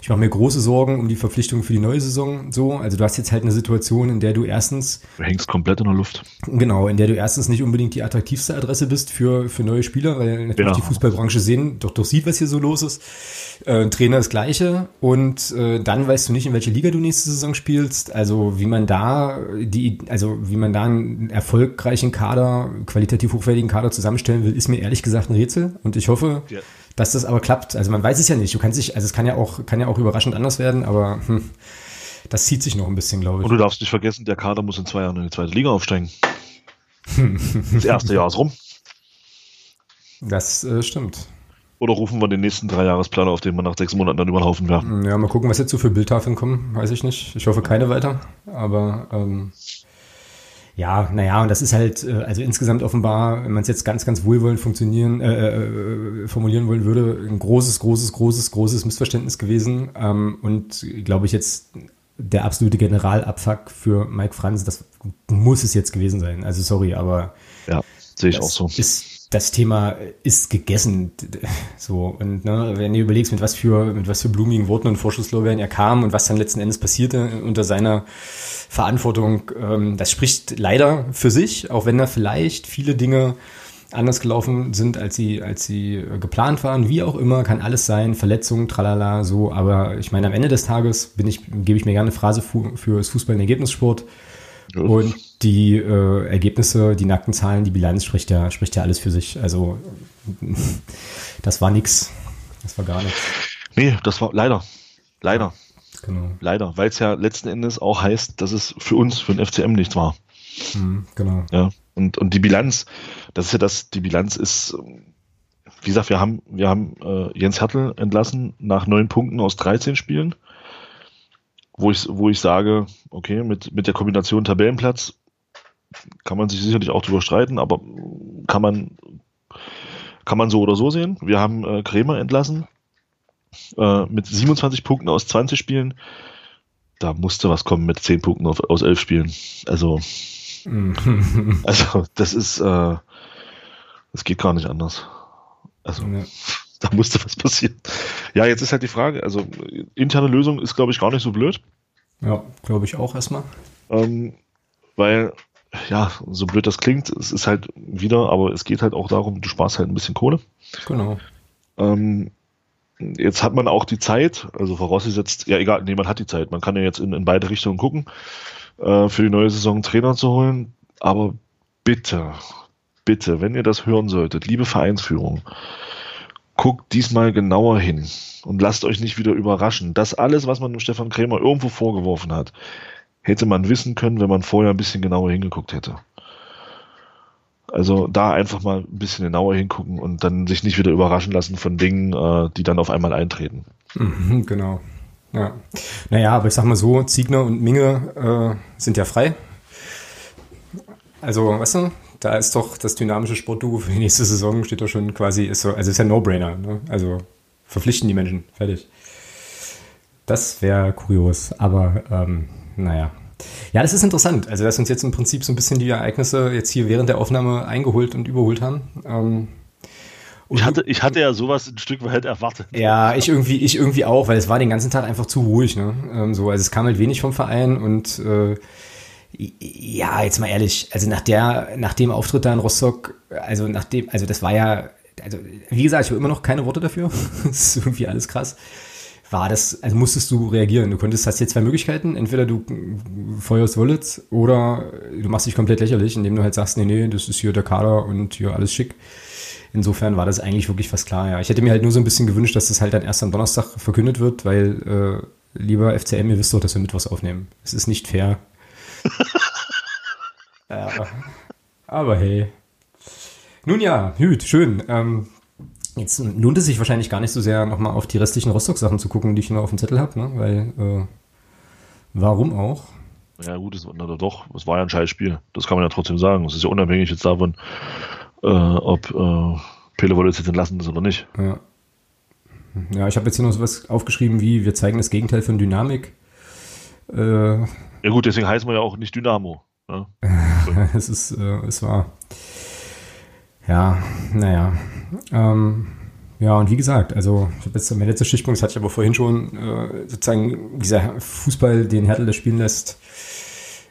Ich mache mir große Sorgen um die Verpflichtung für die neue Saison. So, also du hast jetzt halt eine Situation, in der du erstens du hängst komplett in der Luft. Genau, in der du erstens nicht unbedingt die attraktivste Adresse bist für für neue Spieler, weil natürlich ja. die Fußballbranche sehen, doch doch sieht, was hier so los ist. Äh, Trainer das Gleiche und äh, dann weißt du nicht, in welche Liga du nächste Saison spielst. Also wie man da die, also wie man da einen erfolgreichen Kader, qualitativ hochwertigen Kader zusammenstellen will, ist mir ehrlich gesagt ein Rätsel. Und ich hoffe, ja. dass das aber klappt. Also man weiß es ja nicht. Du kannst dich, also es kann ja auch, kann ja auch überraschend anders werden, aber hm, das zieht sich noch ein bisschen, glaube ich. Und du darfst nicht vergessen, der Kader muss in zwei Jahren in die zweite Liga aufsteigen. das erste Jahr ist rum. Das äh, stimmt. Oder rufen wir den nächsten Dreijahresplan, auf den wir nach sechs Monaten dann über den Haufen werfen? Ja, mal gucken, was jetzt so für Bildtafeln kommen, weiß ich nicht. Ich hoffe keine weiter. Aber ähm, ja, naja, und das ist halt, äh, also insgesamt offenbar, wenn man es jetzt ganz, ganz wohlwollend funktionieren, äh, äh, formulieren wollen würde, ein großes, großes, großes, großes Missverständnis gewesen. Ähm, und glaube ich jetzt der absolute Generalabfuck für Mike Franz, das muss es jetzt gewesen sein. Also sorry, aber ja, sehe ich auch so. Ist das Thema ist gegessen. So, und ne, wenn du überlegst, mit was für, mit was für blumigen Worten und Vorschusslorbeeren er kam und was dann letzten Endes passierte unter seiner Verantwortung, ähm, das spricht leider für sich, auch wenn da vielleicht viele Dinge anders gelaufen sind, als sie, als sie geplant waren, wie auch immer, kann alles sein, Verletzungen, tralala, so, aber ich meine, am Ende des Tages bin ich, gebe ich mir gerne eine Phrase für, für das Fußball in Ergebnissport. Und die äh, Ergebnisse, die nackten Zahlen, die Bilanz spricht ja, spricht ja alles für sich. Also das war nix. Das war gar nichts. Nee, das war leider. Leider. Genau. Leider, weil es ja letzten Endes auch heißt, dass es für uns, für den FCM nichts war. Mhm, genau. Ja, und, und die Bilanz, das ist ja das, die Bilanz ist, wie gesagt, wir haben, wir haben äh, Jens Hertel entlassen nach neun Punkten aus 13 Spielen wo ich, wo ich sage, okay, mit, mit der Kombination Tabellenplatz kann man sich sicherlich auch drüber streiten, aber kann man, kann man so oder so sehen. Wir haben äh, Krämer entlassen äh, mit 27 Punkten aus 20 Spielen. Da musste was kommen mit 10 Punkten auf, aus 11 Spielen. Also, also das ist, äh, das geht gar nicht anders. Also, ja. da musste was passieren. Ja, jetzt ist halt die Frage, also interne Lösung ist, glaube ich, gar nicht so blöd. Ja, glaube ich auch erstmal. Ähm, weil, ja, so blöd das klingt, es ist halt wieder, aber es geht halt auch darum, du sparst halt ein bisschen Kohle. Genau. Ähm, jetzt hat man auch die Zeit, also vorausgesetzt, ja egal, nee, man hat die Zeit, man kann ja jetzt in, in beide Richtungen gucken, äh, für die neue Saison Trainer zu holen, aber bitte, bitte, wenn ihr das hören solltet, liebe Vereinsführung, guckt diesmal genauer hin und lasst euch nicht wieder überraschen. Das alles, was man dem Stefan Krämer irgendwo vorgeworfen hat, hätte man wissen können, wenn man vorher ein bisschen genauer hingeguckt hätte. Also da einfach mal ein bisschen genauer hingucken und dann sich nicht wieder überraschen lassen von Dingen, äh, die dann auf einmal eintreten. Mhm, genau. Ja. Naja, aber ich sag mal so, Ziegner und Minge äh, sind ja frei. Also, weißt du, da ist doch das dynamische Sportduo für die nächste Saison steht doch schon quasi, ist so, also ist ja No-Brainer. Ne? Also verpflichten die Menschen, fertig. Das wäre kurios, aber ähm, naja. Ja, das ist interessant. Also, dass uns jetzt im Prinzip so ein bisschen die Ereignisse jetzt hier während der Aufnahme eingeholt und überholt haben. Ähm, und ich hatte, ich hatte ja sowas ein Stück weit erwartet. Ja, ich irgendwie, ich irgendwie auch, weil es war den ganzen Tag einfach zu ruhig. Ne? Ähm, so, also es kam halt wenig vom Verein und äh, ja, jetzt mal ehrlich, also nach der, nach dem Auftritt da in Rostock, also nach dem, also das war ja, also wie gesagt, ich habe immer noch keine Worte dafür. das ist irgendwie alles krass. War das, also musstest du reagieren. Du konntest, hast jetzt zwei Möglichkeiten. Entweder du feuerst Wallets oder du machst dich komplett lächerlich, indem du halt sagst, nee, nee, das ist hier der Kader und hier alles schick. Insofern war das eigentlich wirklich fast klar, ja. Ich hätte mir halt nur so ein bisschen gewünscht, dass das halt dann erst am Donnerstag verkündet wird, weil, äh, lieber FCM, ihr wisst doch, dass wir Mittwochs aufnehmen. Es ist nicht fair, ja, aber hey. Nun ja, gut, schön. Ähm, jetzt lohnt es sich wahrscheinlich gar nicht so sehr, nochmal auf die restlichen Rostock-Sachen zu gucken, die ich noch auf dem Zettel habe, ne? weil äh, warum auch? Ja, gut, es, na, doch, es war ja ein scheiß Spiel. Das kann man ja trotzdem sagen. Es ist ja unabhängig jetzt davon, äh, ob äh, Pele Wolle jetzt entlassen ist oder nicht. Ja. Ja, ich habe jetzt hier noch sowas aufgeschrieben wie, wir zeigen das Gegenteil von Dynamik. Äh, ja gut, deswegen heißen wir ja auch nicht Dynamo. Ja? es ist, äh, es war. Ja, naja. Ähm, ja, und wie gesagt, also ich habe jetzt mein letzter Stichpunkt, das hatte ich aber vorhin schon, äh, sozusagen dieser Fußball, den Hertel das spielen lässt.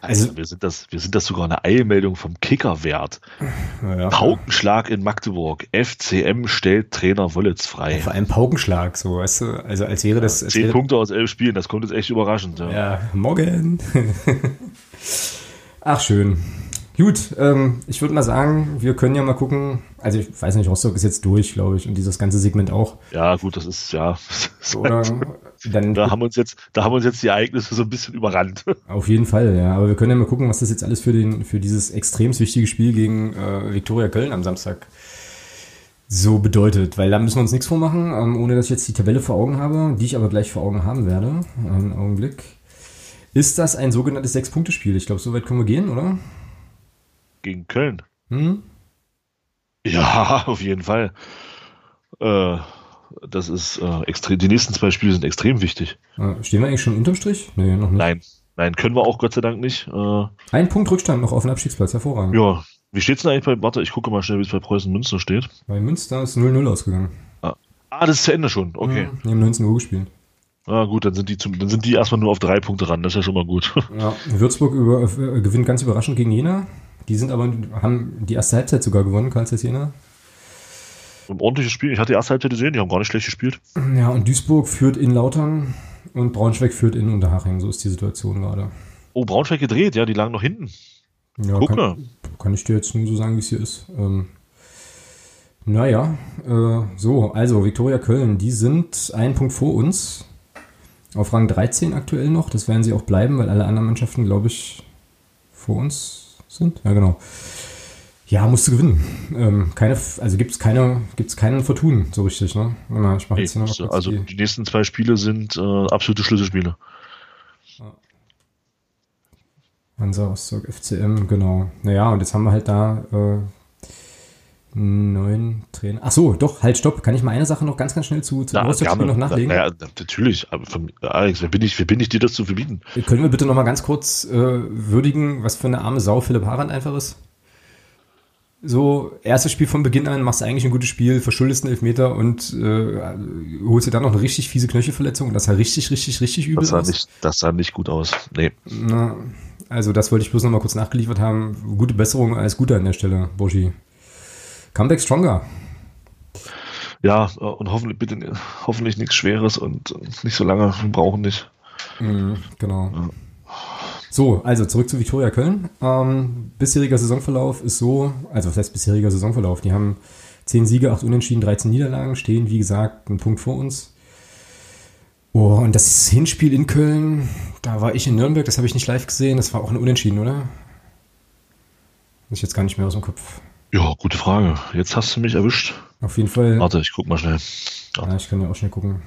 Also, also wir sind das, wir sind das sogar eine Eilmeldung vom Kicker wert. Ja, Paukenschlag in Magdeburg. FCM stellt Trainer Wollitz frei. Vor allem Paukenschlag, so weißt du, also als wäre das. Ja, zehn wäre, Punkte aus elf Spielen, das kommt jetzt echt überraschend. Ja, ja morgen. Ach schön. Gut, ähm, ich würde mal sagen, wir können ja mal gucken. Also ich weiß nicht, Rostock ist jetzt durch, glaube ich, und dieses ganze Segment auch. Ja, gut, das ist ja. Oder dann da haben uns jetzt, da haben uns jetzt die Ereignisse so ein bisschen überrannt. Auf jeden Fall, ja. Aber wir können ja mal gucken, was das jetzt alles für den, für dieses extrem wichtige Spiel gegen äh, Viktoria Köln am Samstag so bedeutet, weil da müssen wir uns nichts vormachen, ähm, ohne dass ich jetzt die Tabelle vor Augen habe, die ich aber gleich vor Augen haben werde. Einen Augenblick. Ist das ein sogenanntes Sechs-Punkte-Spiel? Ich glaube, so weit können wir gehen, oder? Gegen Köln. Hm? Ja, auf jeden Fall. Äh, das ist äh, extrem. Die nächsten zwei Spiele sind extrem wichtig. Äh, stehen wir eigentlich schon unterm Strich? Nee, noch nicht. Nein, nein, können wir auch Gott sei Dank nicht. Äh, Ein Punkt Rückstand noch auf den Abstiegsplatz, hervorragend. Ja, wie steht es denn eigentlich bei, warte, ich gucke mal schnell, wie es bei Preußen Münster steht. Bei Münster ist 0-0 ausgegangen. Ah. ah, das ist zu Ende schon, okay. Ja, die haben 19 Uhr gespielt. Ah, gut, dann sind die zum, dann sind die erstmal nur auf drei Punkte ran, das ist ja schon mal gut. Ja, Würzburg über, äh, gewinnt ganz überraschend gegen Jena. Die sind aber, haben die erste Halbzeit sogar gewonnen, Karl Jena. Ein ordentliches Spiel. Ich hatte die erste Halbzeit gesehen, die haben gar nicht schlecht gespielt. Ja, und Duisburg führt in Lautern und Braunschweig führt in Unterhaching. So ist die Situation gerade. Oh, Braunschweig gedreht, ja, die lagen noch hinten. Ja, Guck kann, kann ich dir jetzt nur so sagen, wie es hier ist. Ähm, naja, äh, so, also Viktoria Köln, die sind einen Punkt vor uns. Auf Rang 13 aktuell noch. Das werden sie auch bleiben, weil alle anderen Mannschaften, glaube ich, vor uns sind. Ja, genau. Ja, musst du gewinnen. Ähm, keine, also gibt es keine, gibt's keinen Fortun, so richtig, ne? Ich mach jetzt hier noch also die, nächsten zwei Spiele sind äh, absolute Schlüsselspiele. Hansa Rostock, FCM, genau. Naja, und jetzt haben wir halt da äh, Neun Trainer. Ach so, doch, halt, stopp. Kann ich mal eine Sache noch ganz, ganz schnell zu, zu Na, Rostock-Spiel noch nachlegen? Naja, natürlich. Aber von, Alex, wer bin, ich, wer bin ich, dir das zu verbieten? Können wir bitte noch mal ganz kurz äh, würdigen, was für eine arme Sau Philipp Harand einfach ist? So, erstes Spiel von Beginn an, machst du eigentlich ein gutes Spiel, verschuldest einen Elfmeter und äh, holst dir dann noch eine richtig fiese Knöchelverletzung. Das sah richtig, richtig, richtig übel das sah aus. Nicht, das sah nicht gut aus. Nee. Na, also das wollte ich bloß noch mal kurz nachgeliefert haben. Gute Besserung als Gute an der Stelle, Boschi. Comeback Stronger. Ja, und hoffentlich, bitte, hoffentlich nichts Schweres und nicht so lange. Wir brauchen nicht. Mhm, genau. Ja. So, also zurück zu Viktoria Köln. Ähm, bisheriger Saisonverlauf ist so, also was heißt bisheriger Saisonverlauf? Die haben 10 Siege, 8 Unentschieden, 13 Niederlagen, stehen wie gesagt einen Punkt vor uns. Oh, und das Hinspiel in Köln, da war ich in Nürnberg, das habe ich nicht live gesehen, das war auch ein Unentschieden, oder? Das ist jetzt gar nicht mehr aus dem Kopf. Ja, gute Frage. Jetzt hast du mich erwischt. Auf jeden Fall. Warte, ich guck mal schnell. Ja, ja ich kann ja auch schnell gucken.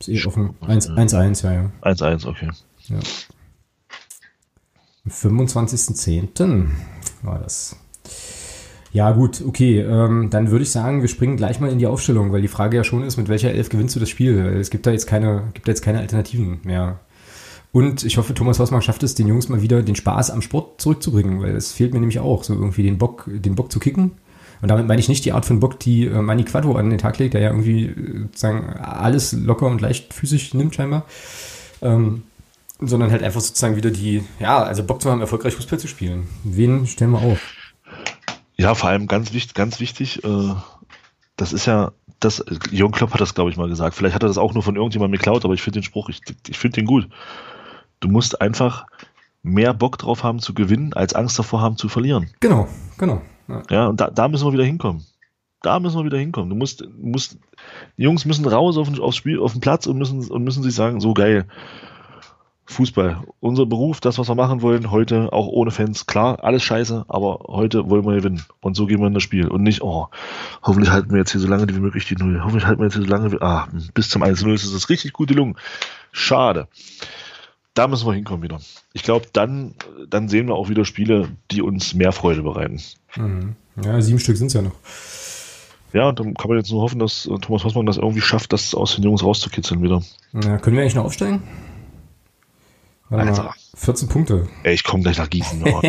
Ist eh offen. 1-1, ja, ja. 1-1, okay. Ja. Am 25.10. war das. Ja, gut, okay. Ähm, dann würde ich sagen, wir springen gleich mal in die Aufstellung, weil die Frage ja schon ist, mit welcher Elf gewinnst du das Spiel? Es gibt da jetzt keine, gibt da jetzt keine Alternativen mehr. Und ich hoffe, Thomas Hausmann schafft es, den Jungs mal wieder den Spaß am Sport zurückzubringen, weil es fehlt mir nämlich auch, so irgendwie den Bock, den Bock zu kicken. Und damit meine ich nicht die Art von Bock, die äh, Manny Quadro an den Tag legt, der ja irgendwie äh, sozusagen alles locker und leichtfüßig nimmt scheinbar. Ähm, sondern halt einfach sozusagen wieder die, ja, also Bock zu haben, erfolgreich Fußball zu spielen. Wen stellen wir auf? Ja, vor allem ganz wichtig, ganz wichtig, äh, das ist ja, das, Jürgen Klopp hat das, glaube ich, mal gesagt. Vielleicht hat er das auch nur von irgendjemandem geklaut, aber ich finde den Spruch, ich, ich finde den gut. Du musst einfach mehr Bock drauf haben zu gewinnen, als Angst davor haben zu verlieren. Genau, genau. Ja, ja und da, da müssen wir wieder hinkommen. Da müssen wir wieder hinkommen. Du musst, musst die Jungs müssen raus auf, aufs Spiel, auf den Platz und müssen, und müssen sich sagen, so geil. Fußball, unser Beruf, das, was wir machen wollen, heute auch ohne Fans, klar, alles scheiße, aber heute wollen wir gewinnen. Und so gehen wir in das Spiel. Und nicht, oh, hoffentlich halten wir jetzt hier so lange wie möglich die Null. Hoffentlich halten wir jetzt hier so lange wie, ah, bis zum 1-0 ist es richtig gute Lungen. Schade da müssen wir hinkommen wieder. Ich glaube, dann, dann sehen wir auch wieder Spiele, die uns mehr Freude bereiten. Mhm. Ja, sieben Stück sind es ja noch. Ja, und dann kann man jetzt nur hoffen, dass Thomas Hossmann das irgendwie schafft, das aus den Jungs rauszukitzeln wieder. Ja, können wir eigentlich noch aufsteigen? Warte Alter. Mal, 14 Punkte. Ey, ich komme gleich nach Gießen.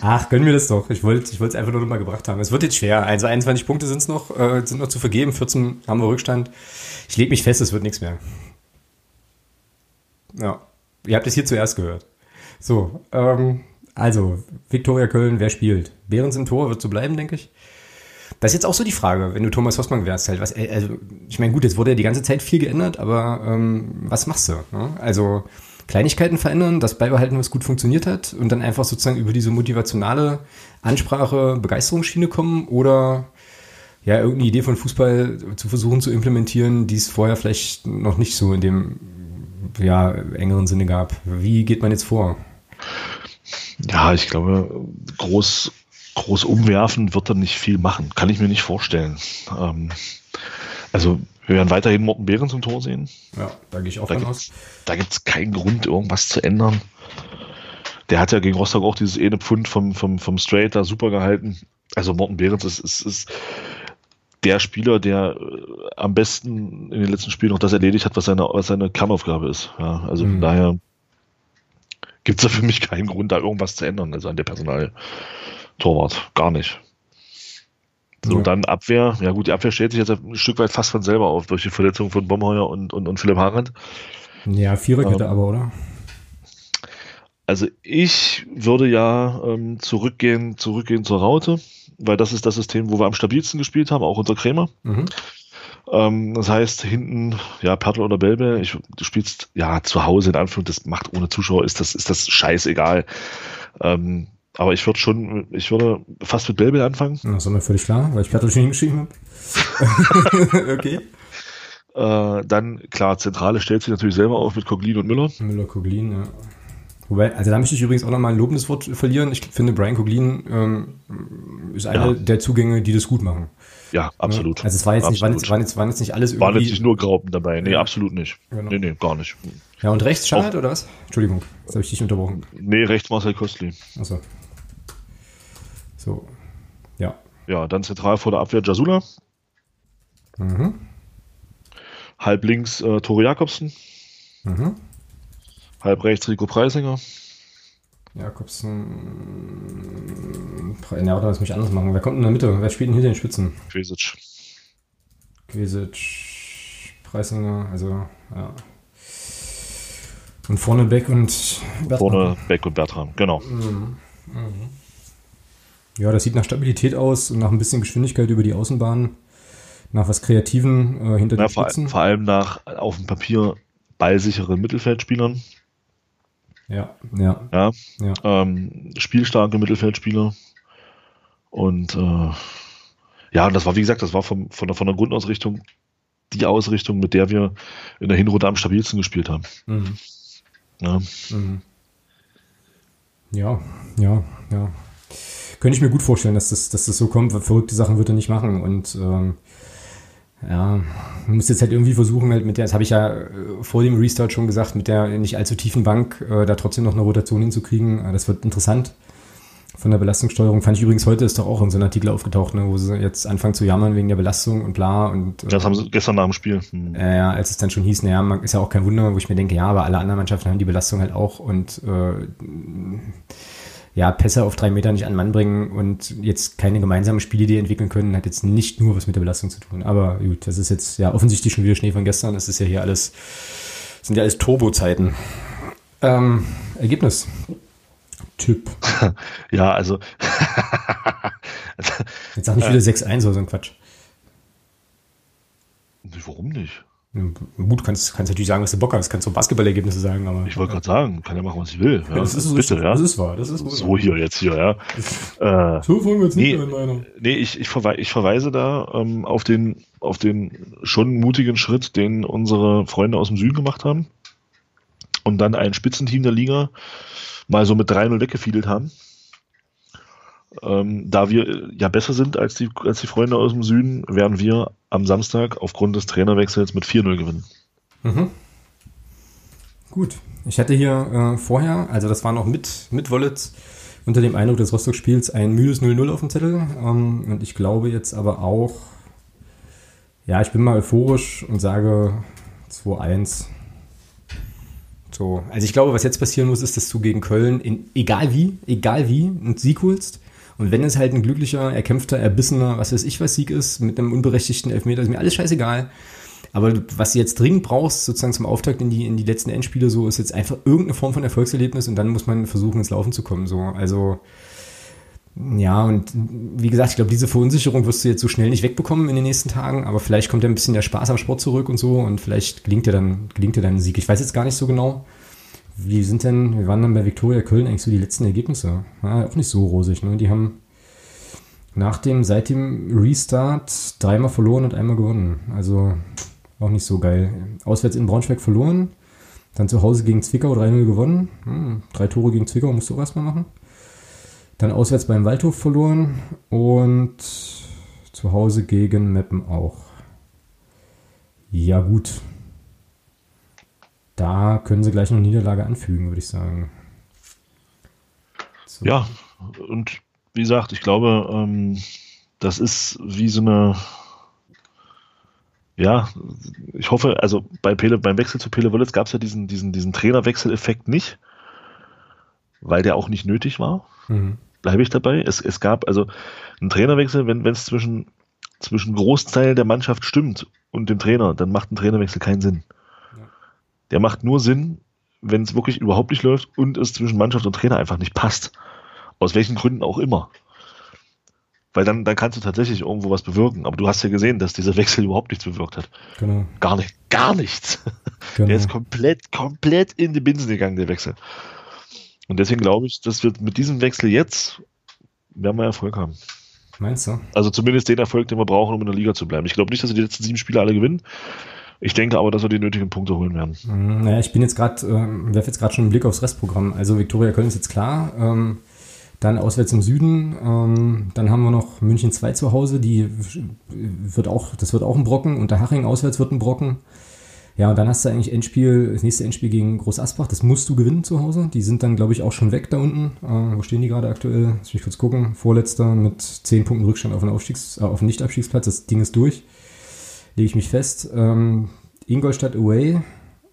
Ach, gönnen wir das doch. Ich wollte ich es einfach nur noch mal gebracht haben. Es wird jetzt schwer. Also 21 Punkte sind's noch, äh, sind noch zu vergeben. 14 haben wir Rückstand. Ich lege mich fest, es wird nichts mehr. Ja. Ihr habt es hier zuerst gehört. So, ähm, also, Viktoria Köln, wer spielt? Behrens im Tor wird so bleiben, denke ich. Das ist jetzt auch so die Frage, wenn du Thomas Hossmann wärst, halt, was, äh, also, ich meine, gut, jetzt wurde ja die ganze Zeit viel geändert, aber ähm, was machst du? Ne? Also, Kleinigkeiten verändern, das beibehalten, was gut funktioniert hat und dann einfach sozusagen über diese motivationale Ansprache, Begeisterungsschiene kommen oder ja, irgendeine Idee von Fußball zu versuchen zu implementieren, die es vorher vielleicht noch nicht so in dem ja, engeren Sinne gab. Wie geht man jetzt vor? Ja, ich glaube, groß, groß umwerfen wird er nicht viel machen. Kann ich mir nicht vorstellen. Ähm, also wir werden weiterhin Morten Behrens im Tor sehen. Ja, da gehe ich auch da von aus. Da gibt es keinen Grund, irgendwas zu ändern. Der hat ja gegen Rostock auch dieses eine Pfund vom, vom, vom Straight da super gehalten. Also Morten Behrens ist, ist, ist der Spieler, der äh, am besten in den letzten Spielen noch das erledigt hat, was seine, was seine Kernaufgabe ist. Ja, also mhm. von daher gibt es da für mich keinen Grund, da irgendwas zu ändern, also an der Personal Torwart. Gar nicht. So, ja. dann Abwehr. Ja gut, die Abwehr stellt sich jetzt ein Stück weit fast von selber auf durch die Verletzung von Bomheuer und, und, und Philipp Harand. Ja, Viererkette ähm, aber, oder? Also ich würde ja ähm, zurückgehen, zurückgehen zur Raute, weil das ist das System, wo wir am stabilsten gespielt haben, auch unter Krämer. Mhm. Ähm, das heißt, hinten, ja, Pertl oder Belbe, ich, du spielst ja zu Hause in Anführung, das macht ohne Zuschauer, ist das, ist das scheißegal. Ähm, aber ich würde schon, ich würde fast mit Belbel anfangen. Das ist mir völlig klar, weil ich Pertl schon hingeschrieben habe. okay. Äh, dann, klar, Zentrale stellt sich natürlich selber auf mit Coglin und Müller. Müller, Coglin, ja. Wobei, also da möchte ich übrigens auch nochmal ein lobendes Wort verlieren. Ich finde, Brian Coglin ähm, ist einer ja. der Zugänge, die das gut machen. Ja, absolut. Also es war jetzt, nicht, waren jetzt, waren jetzt, waren jetzt nicht alles irgendwie... Waren jetzt nicht nur Graupen dabei. Nee, absolut nicht. Genau. Nee, nee, gar nicht. Ja, und rechts Schad oder was? Entschuldigung, jetzt habe ich dich unterbrochen. Nee, rechts Marcel Kostli. Achso. So, ja. Ja, dann zentral vor der Abwehr Jasula. Mhm. Halb links äh, Tore Jakobsen. Mhm. Halb rechts Rico Preisinger. Jakobsen. Ja, oder lass mich anders machen. Wer kommt in der Mitte? Wer spielt denn hier den Spitzen? Quesic. Quesic, Preisinger, also, ja. Und vorne Beck und Bertram. Vorne Beck und Bertram, genau. Mhm. Mhm. Ja, das sieht nach Stabilität aus und nach ein bisschen Geschwindigkeit über die Außenbahn. Nach was Kreativen äh, hinter ja, den Spitzen. Vor, vor allem nach auf dem Papier ballsicheren Mittelfeldspielern. Ja, ja. ja, ja. Ähm, spielstarke Mittelfeldspieler. Und äh, ja, und das war, wie gesagt, das war vom, von, der, von der Grundausrichtung die Ausrichtung, mit der wir in der Hinrunde am stabilsten gespielt haben. Mhm. Ja. Mhm. ja, ja, ja. Könnte ich mir gut vorstellen, dass das, dass das so kommt. Verrückte Sachen wird er nicht machen. Und ähm, ja, man muss jetzt halt irgendwie versuchen, halt mit der, das habe ich ja äh, vor dem Restart schon gesagt, mit der nicht allzu tiefen Bank äh, da trotzdem noch eine Rotation hinzukriegen. Äh, das wird interessant. Von der Belastungssteuerung fand ich übrigens heute ist doch auch in so einem Artikel aufgetaucht, ne, wo sie jetzt anfangen zu jammern wegen der Belastung und bla und. Äh, das haben sie gestern nach dem Spiel. Hm. Äh, ja, als es dann schon hieß, naja, ist ja auch kein Wunder, wo ich mir denke, ja, aber alle anderen Mannschaften haben die Belastung halt auch und äh, ja, Pässe auf drei Meter nicht an Mann bringen und jetzt keine gemeinsame Spielidee entwickeln können, hat jetzt nicht nur was mit der Belastung zu tun. Aber gut, das ist jetzt ja offensichtlich schon wieder Schnee von gestern. Das ist ja hier alles, sind ja alles Turbo-Zeiten. Ähm, Ergebnis. Typ. Ja, also. jetzt sag nicht wieder 6-1 oder so ein Quatsch. Warum nicht? Gut, kannst, kannst natürlich sagen, was du Bock hast, kannst so Basketballergebnisse sagen, aber. Ich wollte gerade sagen, kann ja machen, was ich will. Ja, das, ist, bitte, ja. Das ist wahr, das ist wahr. So hier, jetzt hier, ja. äh, so wollen wir jetzt nicht nee, meiner. Nee, ich, ich, verweise, ich verweise da ähm, auf, den, auf den schon mutigen Schritt, den unsere Freunde aus dem Süden gemacht haben. Und dann ein Spitzenteam der Liga mal so mit 3-0 weggefiedelt haben. Ähm, da wir äh, ja besser sind als die, als die Freunde aus dem Süden, werden wir am Samstag aufgrund des Trainerwechsels mit 4-0 gewinnen. Mhm. Gut. Ich hatte hier äh, vorher, also das war noch mit, mit Wollitz, unter dem Eindruck des Rostock-Spiels ein müdes 0-0 auf dem Zettel. Ähm, und ich glaube jetzt aber auch, ja, ich bin mal euphorisch und sage 2-1. So, also ich glaube, was jetzt passieren muss, ist, dass du gegen Köln, in, egal wie, egal wie, einen Sieg holst. Und wenn es halt ein glücklicher, erkämpfter, erbissener, was weiß ich was Sieg ist, mit einem unberechtigten Elfmeter, ist mir alles scheißegal. Aber was du jetzt dringend brauchst, sozusagen zum Auftakt in die, in die letzten Endspiele, so ist jetzt einfach irgendeine Form von Erfolgserlebnis und dann muss man versuchen, ins Laufen zu kommen. So. Also, ja, und wie gesagt, ich glaube, diese Verunsicherung wirst du jetzt so schnell nicht wegbekommen in den nächsten Tagen, aber vielleicht kommt ja ein bisschen der Spaß am Sport zurück und so und vielleicht gelingt dir dann, gelingt dir dann ein Sieg. Ich weiß jetzt gar nicht so genau. Wie sind denn, wir waren dann bei Viktoria Köln eigentlich so die letzten Ergebnisse? Ja, auch nicht so rosig, ne? Die haben nach dem, seit dem Restart dreimal verloren und einmal gewonnen. Also auch nicht so geil. Auswärts in Braunschweig verloren, dann zu Hause gegen Zwickau 3-0 gewonnen. Hm, drei Tore gegen Zwickau musst du auch erstmal machen. Dann auswärts beim Waldhof verloren und zu Hause gegen Meppen auch. Ja, gut. Da können sie gleich noch Niederlage anfügen, würde ich sagen. So. Ja, und wie gesagt, ich glaube, ähm, das ist wie so eine ja, ich hoffe, also bei Pele, beim Wechsel zu Pele Wölitz gab es ja diesen, diesen, diesen Trainerwechseleffekt nicht, weil der auch nicht nötig war. Mhm. Bleibe ich dabei. Es, es gab also einen Trainerwechsel, wenn es zwischen, zwischen Großteil der Mannschaft stimmt und dem Trainer, dann macht ein Trainerwechsel keinen Sinn. Der macht nur Sinn, wenn es wirklich überhaupt nicht läuft und es zwischen Mannschaft und Trainer einfach nicht passt. Aus welchen Gründen auch immer. Weil dann, dann kannst du tatsächlich irgendwo was bewirken. Aber du hast ja gesehen, dass dieser Wechsel überhaupt nichts bewirkt hat. Genau. Gar nicht, gar nichts. Genau. Der ist komplett, komplett in die Binsen gegangen, der Wechsel. Und deswegen glaube ich, dass wir mit diesem Wechsel jetzt werden wir Erfolg haben. Meinst du? Also zumindest den Erfolg, den wir brauchen, um in der Liga zu bleiben. Ich glaube nicht, dass wir die letzten sieben Spiele alle gewinnen. Ich denke aber, dass wir die nötigen Punkte holen werden. Mhm, naja, ich bin jetzt gerade, äh, werfe jetzt gerade schon einen Blick aufs Restprogramm. Also Viktoria Köln ist jetzt klar. Ähm, dann auswärts im Süden. Ähm, dann haben wir noch München 2 zu Hause. Die wird auch, das wird auch ein Brocken. Unterhaching auswärts wird ein Brocken. Ja, und dann hast du eigentlich Endspiel, das nächste Endspiel gegen Groß Asbach. Das musst du gewinnen zu Hause. Die sind dann, glaube ich, auch schon weg da unten. Äh, wo stehen die gerade aktuell? Lass mich kurz gucken. Vorletzter mit 10 Punkten Rückstand auf den, Aufstiegs-, äh, auf den Nicht-Abstiegsplatz. Das Ding ist durch. Lege ich mich fest. Ähm, Ingolstadt away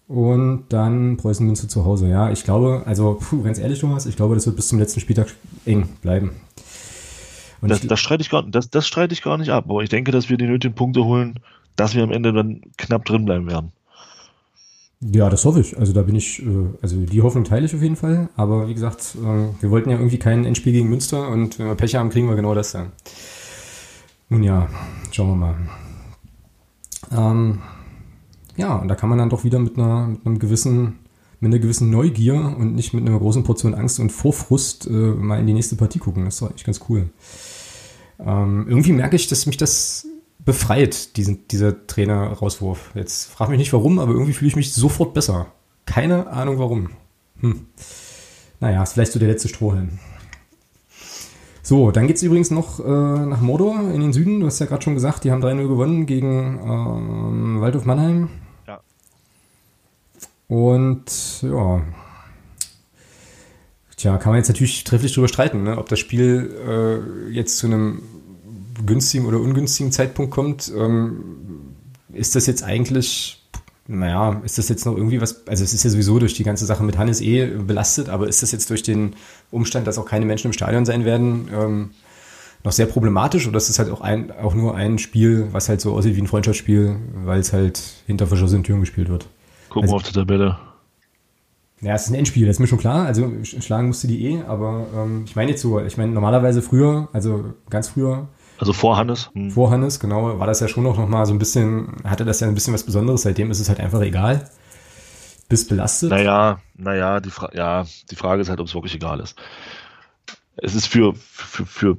und dann Preußen Münster zu Hause. Ja, ich glaube, also puh, ganz ehrlich, Thomas, ich glaube, das wird bis zum letzten Spieltag eng bleiben. Das, das, streite ich gar, das, das streite ich gar nicht ab, aber ich denke, dass wir die nötigen Punkte holen, dass wir am Ende dann knapp drin bleiben werden. Ja, das hoffe ich. Also da bin ich, äh, also die Hoffnung teile ich auf jeden Fall. Aber wie gesagt, äh, wir wollten ja irgendwie kein Endspiel gegen Münster und wenn wir Pech haben, kriegen wir genau das dann. Nun ja, schauen wir mal. Ähm, ja, und da kann man dann doch wieder mit einer, mit einem gewissen, mit einer gewissen Neugier und nicht mit einer großen Portion Angst und Vorfrust äh, mal in die nächste Partie gucken. Das ist doch echt ganz cool. Ähm, irgendwie merke ich, dass mich das befreit, diesen, dieser Trainer-Rauswurf. Jetzt frage mich nicht warum, aber irgendwie fühle ich mich sofort besser. Keine Ahnung warum. Hm. Naja, ist vielleicht so der letzte Strohhalm. So, dann geht es übrigens noch äh, nach Mordor in den Süden. Du hast ja gerade schon gesagt, die haben 3-0 gewonnen gegen ähm, Waldhof Mannheim. Und ja, tja, kann man jetzt natürlich trefflich darüber streiten, ne? ob das Spiel äh, jetzt zu einem günstigen oder ungünstigen Zeitpunkt kommt. Ähm, ist das jetzt eigentlich, naja, ist das jetzt noch irgendwie was, also es ist ja sowieso durch die ganze Sache mit Hannes eh belastet, aber ist das jetzt durch den Umstand, dass auch keine Menschen im Stadion sein werden, ähm, noch sehr problematisch oder ist das halt auch, ein, auch nur ein Spiel, was halt so aussieht wie ein Freundschaftsspiel, weil es halt hinter verschlossenen Türen gespielt wird? Gucken wir also, auf die Tabelle. Ja, es ist ein Endspiel, das ist mir schon klar. Also schlagen musste die eh, aber ähm, ich meine jetzt so, ich meine normalerweise früher, also ganz früher. Also vor Hannes. Hm. Vor Hannes, genau, war das ja schon noch, noch mal so ein bisschen, hatte das ja ein bisschen was Besonderes. Seitdem ist es halt einfach egal. Bist belastet. Naja, naja, die, Fra ja, die Frage ist halt, ob es wirklich egal ist. Es ist für, für, für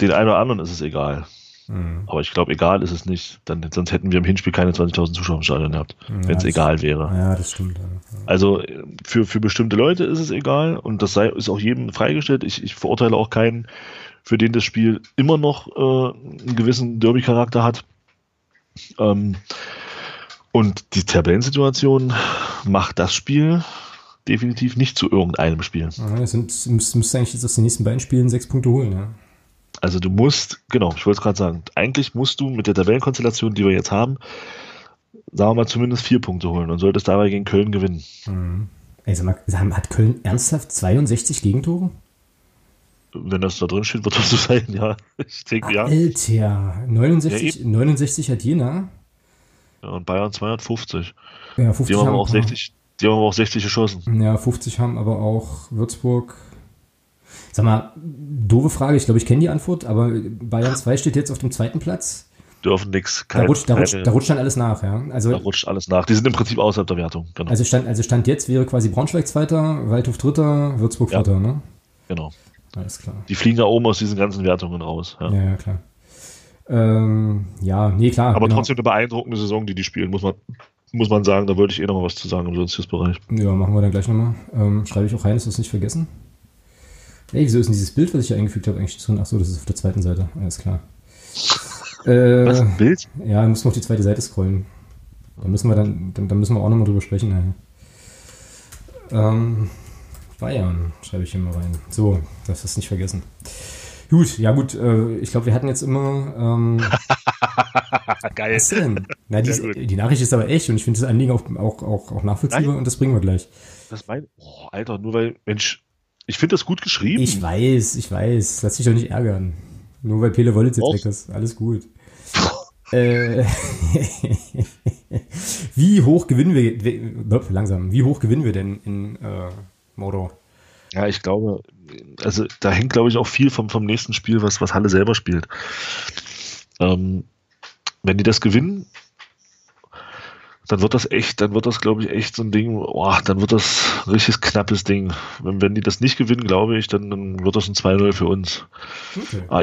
den einen oder anderen ist es egal. Mhm. Aber ich glaube, egal ist es nicht. Dann, sonst hätten wir im Hinspiel keine 20.000 Zuschauer im Stadion gehabt, ja, wenn es egal wäre. Ja, das stimmt. Ja. Also für, für bestimmte Leute ist es egal und das sei, ist auch jedem freigestellt. Ich, ich verurteile auch keinen, für den das Spiel immer noch äh, einen gewissen Derby-Charakter hat. Ähm, und die Tabellensituation macht das Spiel definitiv nicht zu irgendeinem Spiel. Ja, es müsste eigentlich jetzt aus den nächsten beiden Spielen sechs Punkte holen, ja. Also du musst, genau, ich wollte es gerade sagen, eigentlich musst du mit der Tabellenkonstellation, die wir jetzt haben, sagen wir mal zumindest vier Punkte holen und solltest dabei gegen Köln gewinnen. Mhm. Also, hat Köln ernsthaft 62 Gegentore? Wenn das da drin steht, wird das so sein, ja. Ich denke, ja. Alter, 69, ja, 69 hat Jena. Ja, und Bayern 250. Ja, 50 die haben, haben aber auch 60, die haben aber auch 60 geschossen. Ja, 50 haben aber auch Würzburg. Sag mal, doofe Frage, ich glaube, ich kenne die Antwort, aber Bayern 2 steht jetzt auf dem zweiten Platz. Dürfen nichts. Da rutscht, da, rutscht, da rutscht dann alles nach, ja. Also, da rutscht alles nach. Die sind im Prinzip außerhalb der Wertung. Genau. Also, Stand, also Stand jetzt wäre quasi Braunschweig Zweiter, Waldhof Dritter, Würzburg ja. Vierter, ne? Genau. Alles klar. Die fliegen da oben aus diesen ganzen Wertungen raus. Ja, ja, klar. Ähm, ja, nee, klar. Aber genau. trotzdem eine beeindruckende Saison, die die spielen, muss man, muss man sagen. Da würde ich eh noch mal was zu sagen im Sonstiges-Bereich. Ja, machen wir dann gleich nochmal. Ähm, schreibe ich auch rein, dass wir es nicht vergessen. Ey, wieso ist denn dieses Bild, was ich hier eingefügt habe, eigentlich drin? Achso, das ist auf der zweiten Seite. Alles klar. Äh, was, ein Bild? Ja, müssen wir auf die zweite Seite scrollen. Da müssen wir dann, dann, dann müssen wir auch nochmal drüber sprechen. Ähm, Bayern schreibe ich hier mal rein. So, das ist nicht vergessen. Gut, ja gut, äh, ich glaube, wir hatten jetzt immer. Ähm, Geil. Was denn? Na, die, die, Nachricht ist aber echt und ich finde das Anliegen auch, auch, auch, auch nachvollziehbar Nein. und das bringen wir gleich. Das mein, oh, Alter, nur weil, Mensch, ich finde das gut geschrieben. Ich weiß, ich weiß. Lass dich doch nicht ärgern. Nur weil Pele Wollitz jetzt weg ist. Alles gut. äh, wie hoch gewinnen wir, langsam, wie hoch gewinnen wir denn in äh, Modo? Ja, ich glaube, also da hängt, glaube ich, auch viel vom, vom nächsten Spiel, was, was Halle selber spielt. Ähm, wenn die das gewinnen, dann wird das echt, dann wird das, glaube ich, echt so ein Ding, boah, dann wird das ein richtig knappes Ding. Wenn, wenn die das nicht gewinnen, glaube ich, dann, dann wird das ein 2-0 für uns. Okay. Ah,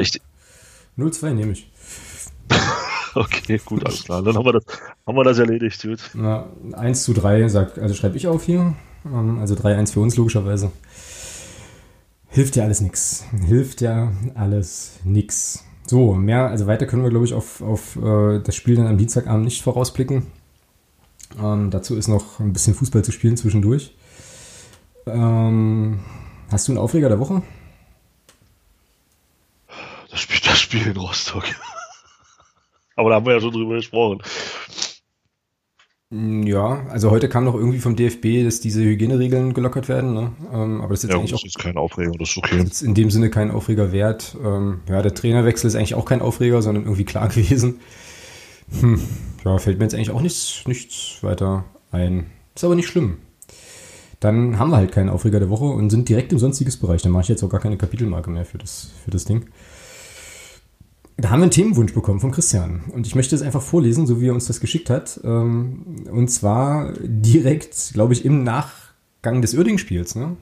0-2 nehme ich. okay, gut, alles klar. Dann haben wir das, haben wir das erledigt, gut. Na, 1 zu 3, sagt, also schreibe ich auf hier. Ähm, also 3-1 für uns, logischerweise. Hilft ja alles nix. Hilft ja alles nix. So, mehr, also weiter können wir, glaube ich, auf, auf äh, das Spiel dann am Dienstagabend nicht vorausblicken. Ähm, dazu ist noch ein bisschen Fußball zu spielen zwischendurch. Ähm, hast du einen Aufreger der Woche? Das Spiel, das Spiel in Rostock. Aber da haben wir ja schon drüber gesprochen. Mm, ja, also heute kam noch irgendwie vom DFB, dass diese Hygieneregeln gelockert werden. Ne? Ähm, aber das ist jetzt ja, eigentlich das auch ist kein Aufreger, das ist okay. Ist in dem Sinne kein Aufreger wert. Ähm, ja, der Trainerwechsel ist eigentlich auch kein Aufreger, sondern irgendwie klar gewesen. Hm, ja, fällt mir jetzt eigentlich auch nichts, nichts weiter ein. Ist aber nicht schlimm. Dann haben wir halt keinen Aufreger der Woche und sind direkt im sonstiges Bereich. Dann mache ich jetzt auch gar keine Kapitelmarke mehr für das, für das Ding. Da haben wir einen Themenwunsch bekommen von Christian. Und ich möchte es einfach vorlesen, so wie er uns das geschickt hat. Ähm, und zwar direkt, glaube ich, im Nachgang des Uerding-Spiels. Ne?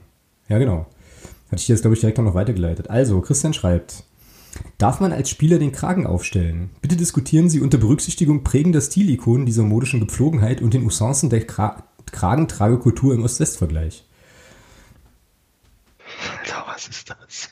Ja, genau. Hatte ich jetzt, glaube ich, direkt noch weitergeleitet. Also, Christian schreibt. Darf man als Spieler den Kragen aufstellen? Bitte diskutieren Sie unter Berücksichtigung prägender Stilikonen dieser modischen Gepflogenheit und den Usancen der Kra Kragentragekultur im Ost-West-Vergleich. Alter, was ist das?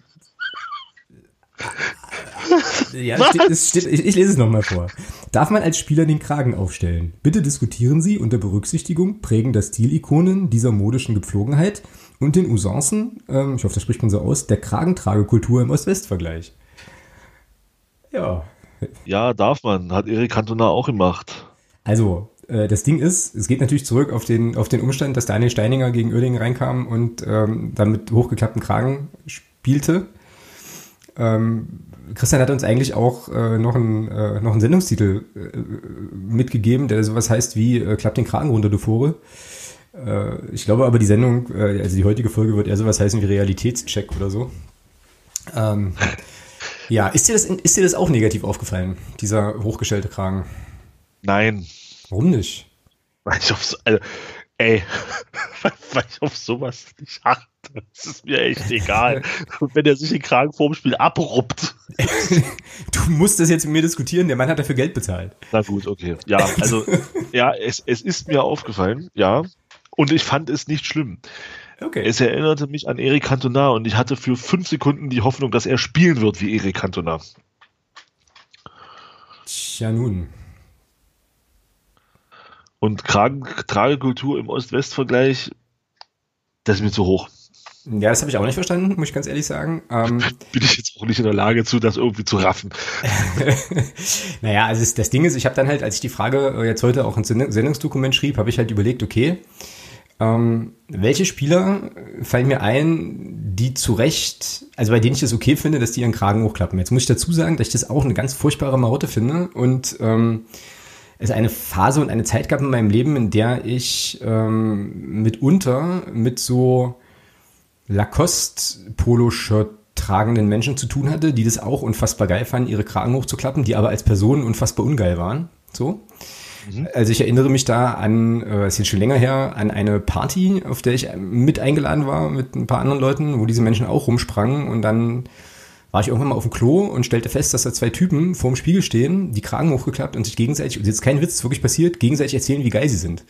Ja, steht, steht, ich, ich, lese es nochmal vor. Darf man als Spieler den Kragen aufstellen? Bitte diskutieren Sie unter Berücksichtigung prägender Stilikonen dieser modischen Gepflogenheit und den Usancen, ähm, ich hoffe, das spricht man so aus, der Kragentragekultur im Ost-West-Vergleich. Ja. Ja, darf man. Hat Erik Cantona auch gemacht. Also, äh, das Ding ist, es geht natürlich zurück auf den, auf den Umstand, dass Daniel Steininger gegen Oerdingen reinkam und ähm, dann mit hochgeklappten Kragen spielte. Ähm, Christian hat uns eigentlich auch äh, noch, einen, äh, noch einen Sendungstitel äh, mitgegeben, der sowas heißt wie äh, Klapp den Kragen runter, du Vogel. Äh, ich glaube aber, die Sendung, äh, also die heutige Folge wird eher sowas heißen wie Realitätscheck oder so. Ähm, ja, ist dir, das, ist dir das auch negativ aufgefallen, dieser hochgestellte Kragen? Nein. Warum nicht? Ich also, ey, weil ich auf sowas nicht achte. Das ist mir echt egal. Und wenn er sich den Kragen vorm Spiel abruppt. du musst das jetzt mit mir diskutieren, der Mann hat dafür Geld bezahlt. Na gut, okay. Ja, also, ja, es, es ist mir aufgefallen, ja. Und ich fand es nicht schlimm. Okay. Es erinnerte mich an Eric Cantona und ich hatte für fünf Sekunden die Hoffnung, dass er spielen wird wie Eric Cantona. Tja, nun. Und Kragen, Tragekultur im Ost-West-Vergleich, das ist mir zu hoch. Ja, das habe ich auch nicht verstanden, muss ich ganz ehrlich sagen. Ähm, Bin ich jetzt auch nicht in der Lage zu, das irgendwie zu raffen. naja, also das Ding ist, ich habe dann halt, als ich die Frage äh, jetzt heute auch ins Sendungsdokument schrieb, habe ich halt überlegt, okay, Ähm, welche Spieler fallen mir ein, die zu Recht, also bei denen ich es okay finde, dass die ihren Kragen hochklappen? Jetzt muss ich dazu sagen, dass ich das auch eine ganz furchtbare Marotte finde und ähm, es eine Phase und eine Zeit gab in meinem Leben, in der ich ähm, mitunter mit so Lacoste-Polo-Shirt tragenden Menschen zu tun hatte, die das auch unfassbar geil fanden, ihre Kragen hochzuklappen, die aber als Personen unfassbar ungeil waren. So. Mhm. Also ich erinnere mich da an, äh, ist jetzt schon länger her, an eine Party, auf der ich mit eingeladen war mit ein paar anderen Leuten, wo diese Menschen auch rumsprangen und dann war ich irgendwann mal auf dem Klo und stellte fest, dass da zwei Typen vor dem Spiegel stehen, die Kragen hochgeklappt und sich gegenseitig, und jetzt kein Witz, ist wirklich passiert, gegenseitig erzählen, wie geil sie sind.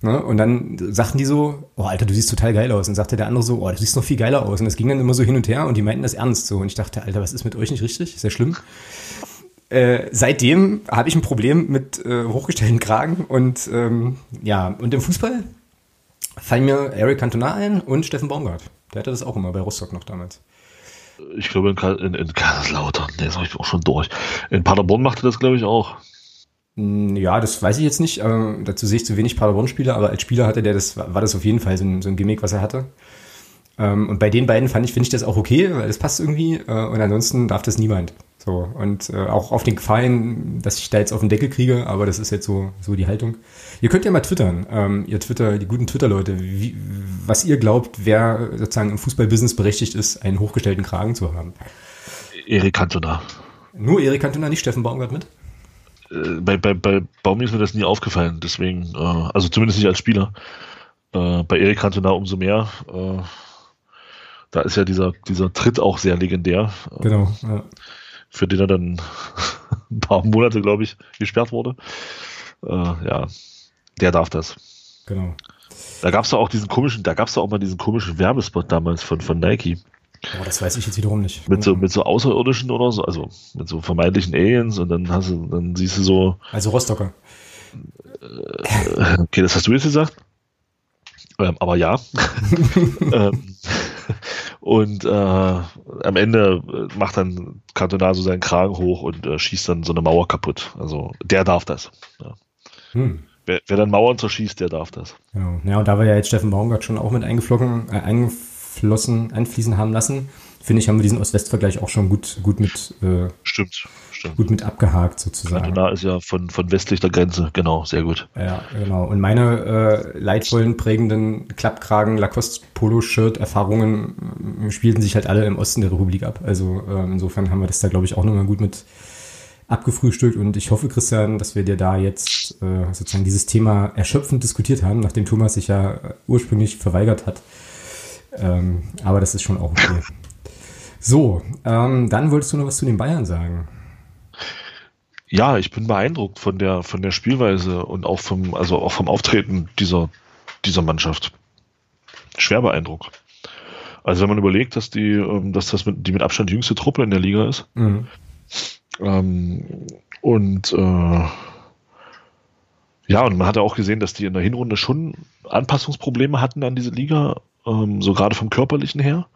Ne? Und dann sagten die so, oh Alter, du siehst total geil aus. Und sagte der andere so, oh, du siehst noch viel geiler aus. Und das ging dann immer so hin und her und die meinten das ernst so. Und ich dachte, Alter, was ist mit euch nicht richtig? Ist ja schlimm. Äh, seitdem habe ich ein Problem mit äh, hochgestellten Kragen und ähm, ja, und im Fußball fallen mir Eric Cantona ein und Steffen Baumgart. Der hatte das auch immer bei Rostock noch damals. Ich glaube in, in, in Kaiserslautern, der ist auch schon durch. In Paderborn machte das, glaube ich, auch. Hm, ja, das weiß ich jetzt nicht. Ähm, dazu sehe ich zu wenig Paderborn-Spieler, aber als Spieler hatte der das, war das auf jeden Fall so ein, so ein Gimmick, was er hatte. Ähm, und bei den beiden fand ich, finde ich das auch okay, weil das passt irgendwie. Äh, und ansonsten darf das niemand. So. Und äh, auch auf den Gefallen, dass ich da jetzt auf den Deckel kriege, aber das ist jetzt so, so die Haltung. Ihr könnt ja mal twittern, ähm, ihr Twitter, die guten Twitter-Leute, was ihr glaubt, wer sozusagen im Fußballbusiness berechtigt ist, einen hochgestellten Kragen zu haben. Erik Cantona. Nur Erik Cantona, nicht Steffen Baumgart mit? Äh, bei, bei, bei Baumi ist mir das nie aufgefallen, deswegen, äh, also zumindest nicht als Spieler. Äh, bei Erik Cantona umso mehr. Äh, da ist ja dieser, dieser Tritt auch sehr legendär. Äh, genau. Ja. Für den er dann ein paar Monate, glaube ich, gesperrt wurde. Äh, ja, der darf das. Genau. Da gab es auch diesen komischen, da gab es auch mal diesen komischen Werbespot damals von, von Nike. Oh, das weiß ich jetzt wiederum nicht. Mit so, mit so Außerirdischen oder so, also mit so vermeintlichen Aliens und dann hast du, dann siehst du so. Also Rostocker. Äh, okay, das hast du jetzt gesagt. Ähm, aber ja. ähm, und äh, am Ende macht dann Cantona so seinen Kragen hoch und äh, schießt dann so eine Mauer kaputt. Also der darf das. Ja. Hm. Wer, wer, dann Mauern zerschießt, der darf das. Genau. Ja, und da war ja jetzt Steffen Baumgart schon auch mit eingeflogen, äh, eingeflogen flossen, einfließen haben lassen. Finde ich, haben wir diesen Ost-West-Vergleich auch schon gut, gut mit, äh, stimmt, stimmt. gut mit abgehakt sozusagen. Kanada ist ja von, von westlich der Grenze, genau, sehr gut. Ja, genau. Und meine äh, leidvollen, prägenden Klappkragen, Lacoste-Polo-Shirt-Erfahrungen äh, spielten sich halt alle im Osten der Republik ab. Also äh, insofern haben wir das da, glaube ich, auch nochmal gut mit abgefrühstückt und ich hoffe, Christian, dass wir dir da jetzt äh, sozusagen dieses Thema erschöpfend diskutiert haben, nachdem Thomas sich ja ursprünglich verweigert hat. Ähm, aber das ist schon auch okay. So, ähm, dann wolltest du noch was zu den Bayern sagen. Ja, ich bin beeindruckt von der, von der Spielweise und auch vom, also auch vom Auftreten dieser, dieser Mannschaft. Schwer beeindruckt. Also wenn man überlegt, dass die, ähm, dass das mit, die mit Abstand jüngste Truppe in der Liga ist. Mhm. Ähm, und äh, ja, und man hat ja auch gesehen, dass die in der Hinrunde schon Anpassungsprobleme hatten an diese Liga ähm, so gerade vom körperlichen her.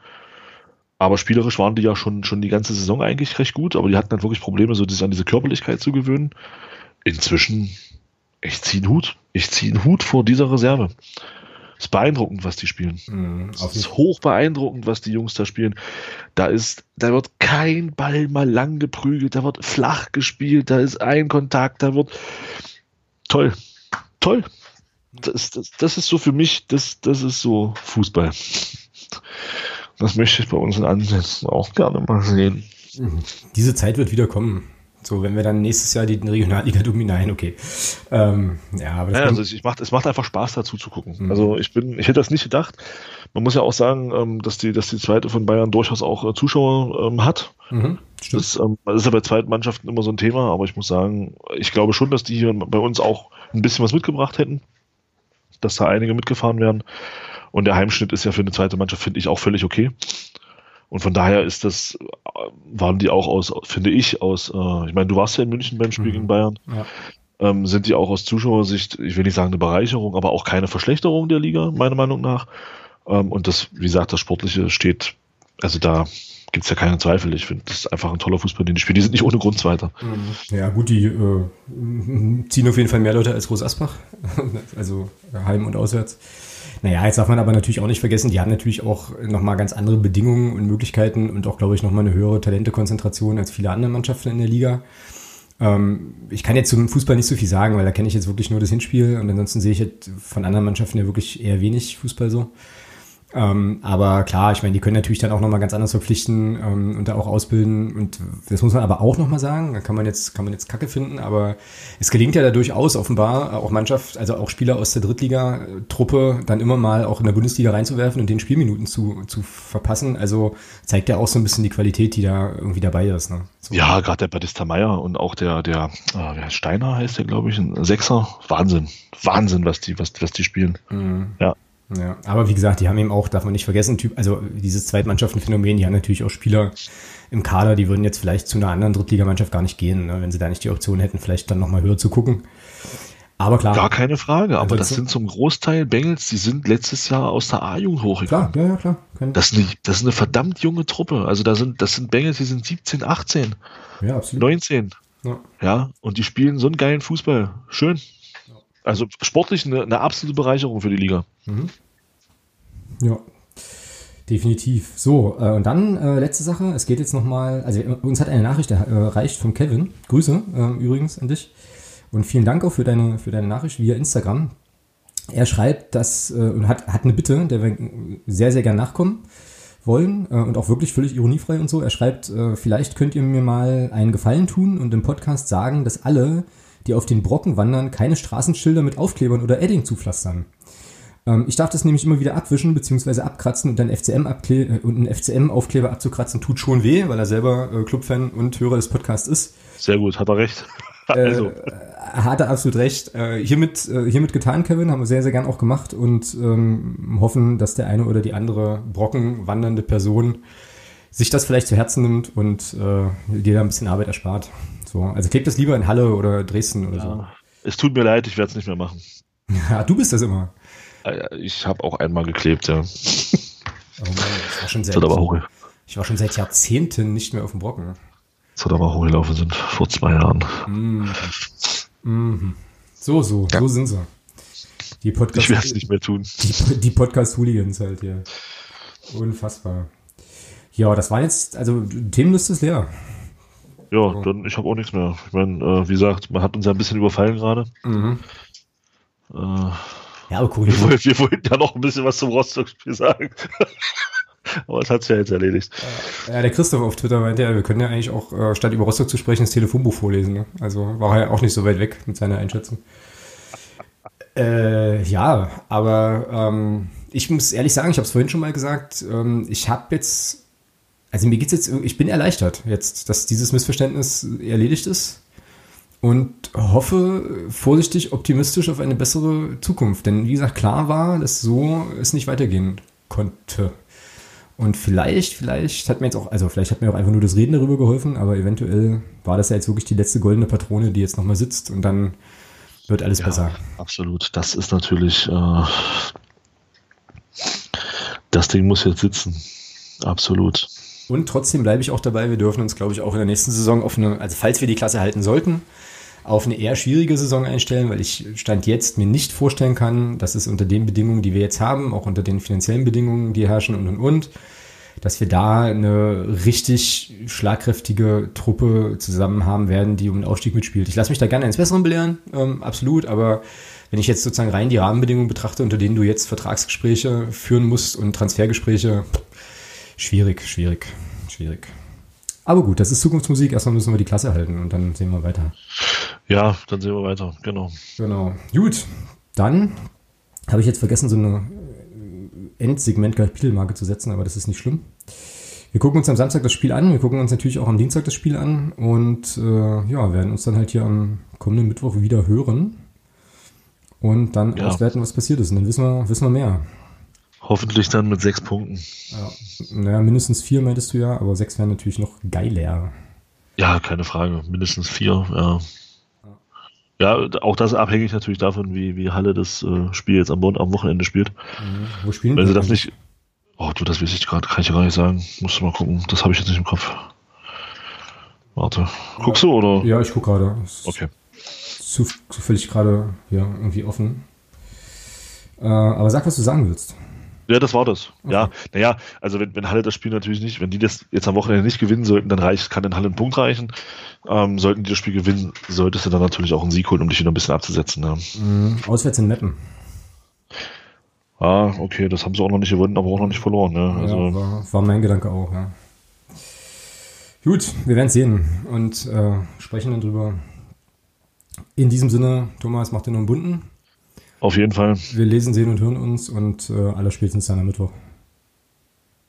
Aber spielerisch waren die ja schon, schon die ganze Saison eigentlich recht gut, aber die hatten halt wirklich Probleme, so sich an diese Körperlichkeit zu gewöhnen. Inzwischen, ich ziehe einen Hut. Ich ziehe einen Hut vor dieser Reserve. Es ist beeindruckend, was die spielen. Mhm, es ist hoch beeindruckend, was die Jungs da spielen. Da ist, da wird kein Ball mal lang geprügelt, da wird flach gespielt, da ist ein Kontakt, da wird toll. Toll das, das, das ist so für mich, das, das ist so Fußball. Das möchte ich bei uns in Ansätzen auch gerne mal sehen. Diese Zeit wird wieder kommen. So, wenn wir dann nächstes Jahr die Regionalliga dominieren, okay. Ähm, ja, aber ja, also ich macht, es macht einfach Spaß dazu zu gucken. Mhm. Also ich bin, ich hätte das nicht gedacht. Man muss ja auch sagen, ähm, dass die, dass die zweite von Bayern durchaus auch äh, Zuschauer ähm, hat. Mhm, das, ähm, das, ist ja bei zweiten Mannschaften immer so ein Thema, aber ich muss sagen, ich glaube schon, dass die hier bei uns auch ein bisschen was mitgebracht hätten dass da einige mitgefahren werden. Und der Heimschnitt ist ja für eine zweite Mannschaft, finde ich, auch völlig okay. Und von daher ist das, waren die auch aus, finde ich, aus, äh, ich meine, du warst ja in München beim Spiel mhm. gegen Bayern. Ja. Ähm, sind die auch aus Zuschauersicht, ich will nicht sagen eine Bereicherung, aber auch keine Verschlechterung der Liga, meiner Meinung nach. Ähm, und das, wie gesagt, das Sportliche steht, also da gibt es ja keine Zweifel. Ich finde, das ist einfach ein toller Fußball, den die spielen. Die sind nicht ohne Grund Zweiter. Mhm. Ja, gut, die äh, ziehen auf jeden Fall mehr Leute als Groß Asbach. also heim und auswärts. Naja, jetzt darf man aber natürlich auch nicht vergessen, die haben natürlich auch nochmal ganz andere Bedingungen und Möglichkeiten und auch, glaube ich, nochmal eine höhere Talentekonzentration als viele andere Mannschaften in der Liga. Ähm, ich kann jetzt zum Fußball nicht so viel sagen, weil da kenne ich jetzt wirklich nur das Hinspiel und ansonsten sehe ich halt von anderen Mannschaften ja wirklich eher wenig Fußball so. Ähm, aber klar, ich meine, die können natürlich dann auch nochmal ganz anders verpflichten ähm, und da auch ausbilden. Und das muss man aber auch nochmal sagen. Da kann man jetzt, kann man jetzt Kacke finden, aber es gelingt ja da durchaus offenbar auch Mannschaft, also auch Spieler aus der Drittliga-Truppe dann immer mal auch in der Bundesliga reinzuwerfen und den Spielminuten zu, zu verpassen. Also zeigt ja auch so ein bisschen die Qualität, die da irgendwie dabei ist. Ne? So. Ja, gerade der Batista Meyer und auch der, der, äh, Steiner heißt der, glaube ich, ein Sechser. Wahnsinn. Wahnsinn, was die, was, was die spielen. Mhm. Ja. Ja, aber wie gesagt, die haben eben auch, darf man nicht vergessen, Typ, also dieses Zweitmannschaftenphänomen, die haben natürlich auch Spieler im Kader, die würden jetzt vielleicht zu einer anderen Drittligamannschaft gar nicht gehen, ne, wenn sie da nicht die Option hätten, vielleicht dann nochmal höher zu gucken. Aber klar. Gar keine Frage, aber das sind zum Großteil Bengals, die sind letztes Jahr aus der A-Jugend hochgekommen. Klar, ja, ja, klar. Das ist, eine, das ist eine verdammt junge Truppe. Also da sind, das sind Bengals, die sind 17, 18, ja, absolut. 19. Ja. ja, und die spielen so einen geilen Fußball. Schön. Also sportlich eine, eine absolute Bereicherung für die Liga. Mhm. Ja, definitiv. So, äh, und dann äh, letzte Sache. Es geht jetzt nochmal, also uns hat eine Nachricht erreicht von Kevin. Grüße äh, übrigens an dich. Und vielen Dank auch für deine, für deine Nachricht via Instagram. Er schreibt, dass äh, und hat, hat eine Bitte, der wir sehr, sehr gern nachkommen wollen äh, und auch wirklich völlig ironiefrei und so. Er schreibt, äh, vielleicht könnt ihr mir mal einen Gefallen tun und im Podcast sagen, dass alle, die auf den Brocken wandern, keine Straßenschilder mit Aufklebern oder Edding zupflastern. Ähm, ich darf das nämlich immer wieder abwischen bzw. abkratzen und dann FCM äh, und einen FCM-Aufkleber abzukratzen tut schon weh, weil er selber äh, Clubfan und Hörer des Podcasts ist. Sehr gut, hat er recht. also. Äh, hat er absolut recht. Äh, hiermit, äh, hiermit getan, Kevin, haben wir sehr, sehr gern auch gemacht und ähm, hoffen, dass der eine oder die andere Brocken wandernde Person sich das vielleicht zu Herzen nimmt und äh, dir da ein bisschen Arbeit erspart. So, also klebt das lieber in Halle oder Dresden oder ja. so. Es tut mir leid, ich werde es nicht mehr machen. Ja, du bist das immer. Äh, ich habe auch einmal geklebt, ja. Oh Mann, ich, war schon seit, aber hoch. ich war schon seit Jahrzehnten nicht mehr auf dem Brocken. Das hat aber hochgelaufen sind, vor zwei Jahren. Mm. Mm. So, so, ja. so sind sie. Die Podcast ich werde es nicht mehr tun. Die, die Podcast-Hooligans halt hier. Unfassbar. Ja, das war jetzt, also Themenliste ist leer. Ja, dann ich habe auch nichts mehr. Ich meine, äh, wie gesagt, man hat uns ja ein bisschen überfallen gerade. Mhm. Äh, ja, aber cool. Wir, wollten, wir wollten ja noch ein bisschen was zum Rostock-Spiel sagen. aber das hat sich ja jetzt erledigt. Ja, der Christoph auf Twitter meinte ja, wir können ja eigentlich auch, äh, statt über Rostock zu sprechen, das Telefonbuch vorlesen. Ne? Also war er ja auch nicht so weit weg mit seiner Einschätzung. Äh, ja, aber ähm, ich muss ehrlich sagen, ich habe es vorhin schon mal gesagt, ähm, ich habe jetzt also mir geht's jetzt, ich bin erleichtert jetzt, dass dieses Missverständnis erledigt ist und hoffe vorsichtig optimistisch auf eine bessere Zukunft. Denn wie gesagt, klar war, dass so es nicht weitergehen konnte. Und vielleicht, vielleicht hat mir jetzt auch, also vielleicht hat mir auch einfach nur das Reden darüber geholfen, aber eventuell war das ja jetzt wirklich die letzte goldene Patrone, die jetzt nochmal sitzt und dann wird alles ja, besser. Absolut. Das ist natürlich, äh, das Ding muss jetzt sitzen. Absolut. Und trotzdem bleibe ich auch dabei, wir dürfen uns, glaube ich, auch in der nächsten Saison auf eine, also falls wir die Klasse halten sollten, auf eine eher schwierige Saison einstellen, weil ich Stand jetzt mir nicht vorstellen kann, dass es unter den Bedingungen, die wir jetzt haben, auch unter den finanziellen Bedingungen, die herrschen und und und, dass wir da eine richtig schlagkräftige Truppe zusammen haben werden, die um den Aufstieg mitspielt. Ich lasse mich da gerne eines Besseren belehren, ähm, absolut, aber wenn ich jetzt sozusagen rein die Rahmenbedingungen betrachte, unter denen du jetzt Vertragsgespräche führen musst und Transfergespräche, Schwierig, schwierig, schwierig. Aber gut, das ist Zukunftsmusik. Erstmal müssen wir die Klasse halten und dann sehen wir weiter. Ja, dann sehen wir weiter, genau. Genau. Gut, dann habe ich jetzt vergessen, so eine Endsegment Kapitelmarke zu setzen, aber das ist nicht schlimm. Wir gucken uns am Samstag das Spiel an, wir gucken uns natürlich auch am Dienstag das Spiel an und äh, ja, werden uns dann halt hier am kommenden Mittwoch wieder hören und dann ja. auswerten, was passiert ist. Und dann wissen wir, wissen wir mehr. Hoffentlich dann mit sechs Punkten. Ja, naja, mindestens vier meintest du ja, aber sechs wären natürlich noch geiler. Ja, keine Frage. Mindestens vier, ja. Ja, auch das abhängig natürlich davon, wie, wie Halle das äh, Spiel jetzt am, am Wochenende spielt. Mhm. Wo spielen Wenn sie das nicht. Oh, du, das weiß ich gerade, kann ich ja gar nicht sagen. Musst du mal gucken. Das habe ich jetzt nicht im Kopf. Warte. Guckst ja. du oder? Ja, ich gucke gerade. Okay. Zufällig gerade ja, irgendwie offen. Äh, aber sag, was du sagen willst. Ja, das war das. Okay. Ja, naja, also wenn, wenn Halle das Spiel natürlich nicht, wenn die das jetzt am Wochenende nicht gewinnen sollten, dann reicht, kann in Halle ein Punkt reichen. Ähm, sollten die das Spiel gewinnen, solltest du dann natürlich auch einen Sieg holen, um dich wieder ein bisschen abzusetzen. Ja. Mhm. Auswärts in Meppen. Ah, okay, das haben sie auch noch nicht gewonnen, aber auch noch nicht verloren. Ne? Also, ja, war, war mein Gedanke auch, ja. Gut, wir werden sehen und äh, sprechen dann drüber. In diesem Sinne, Thomas, macht dir noch einen bunten. Auf jeden Fall. Wir lesen, sehen und hören uns und äh, aller spätestens dann am Mittwoch.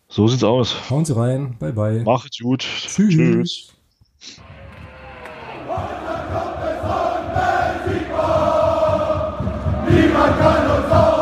So sieht's aus. Hauen Sie rein. Bye, bye. Macht's gut. Tschüss. Tschüss. Niemand kann uns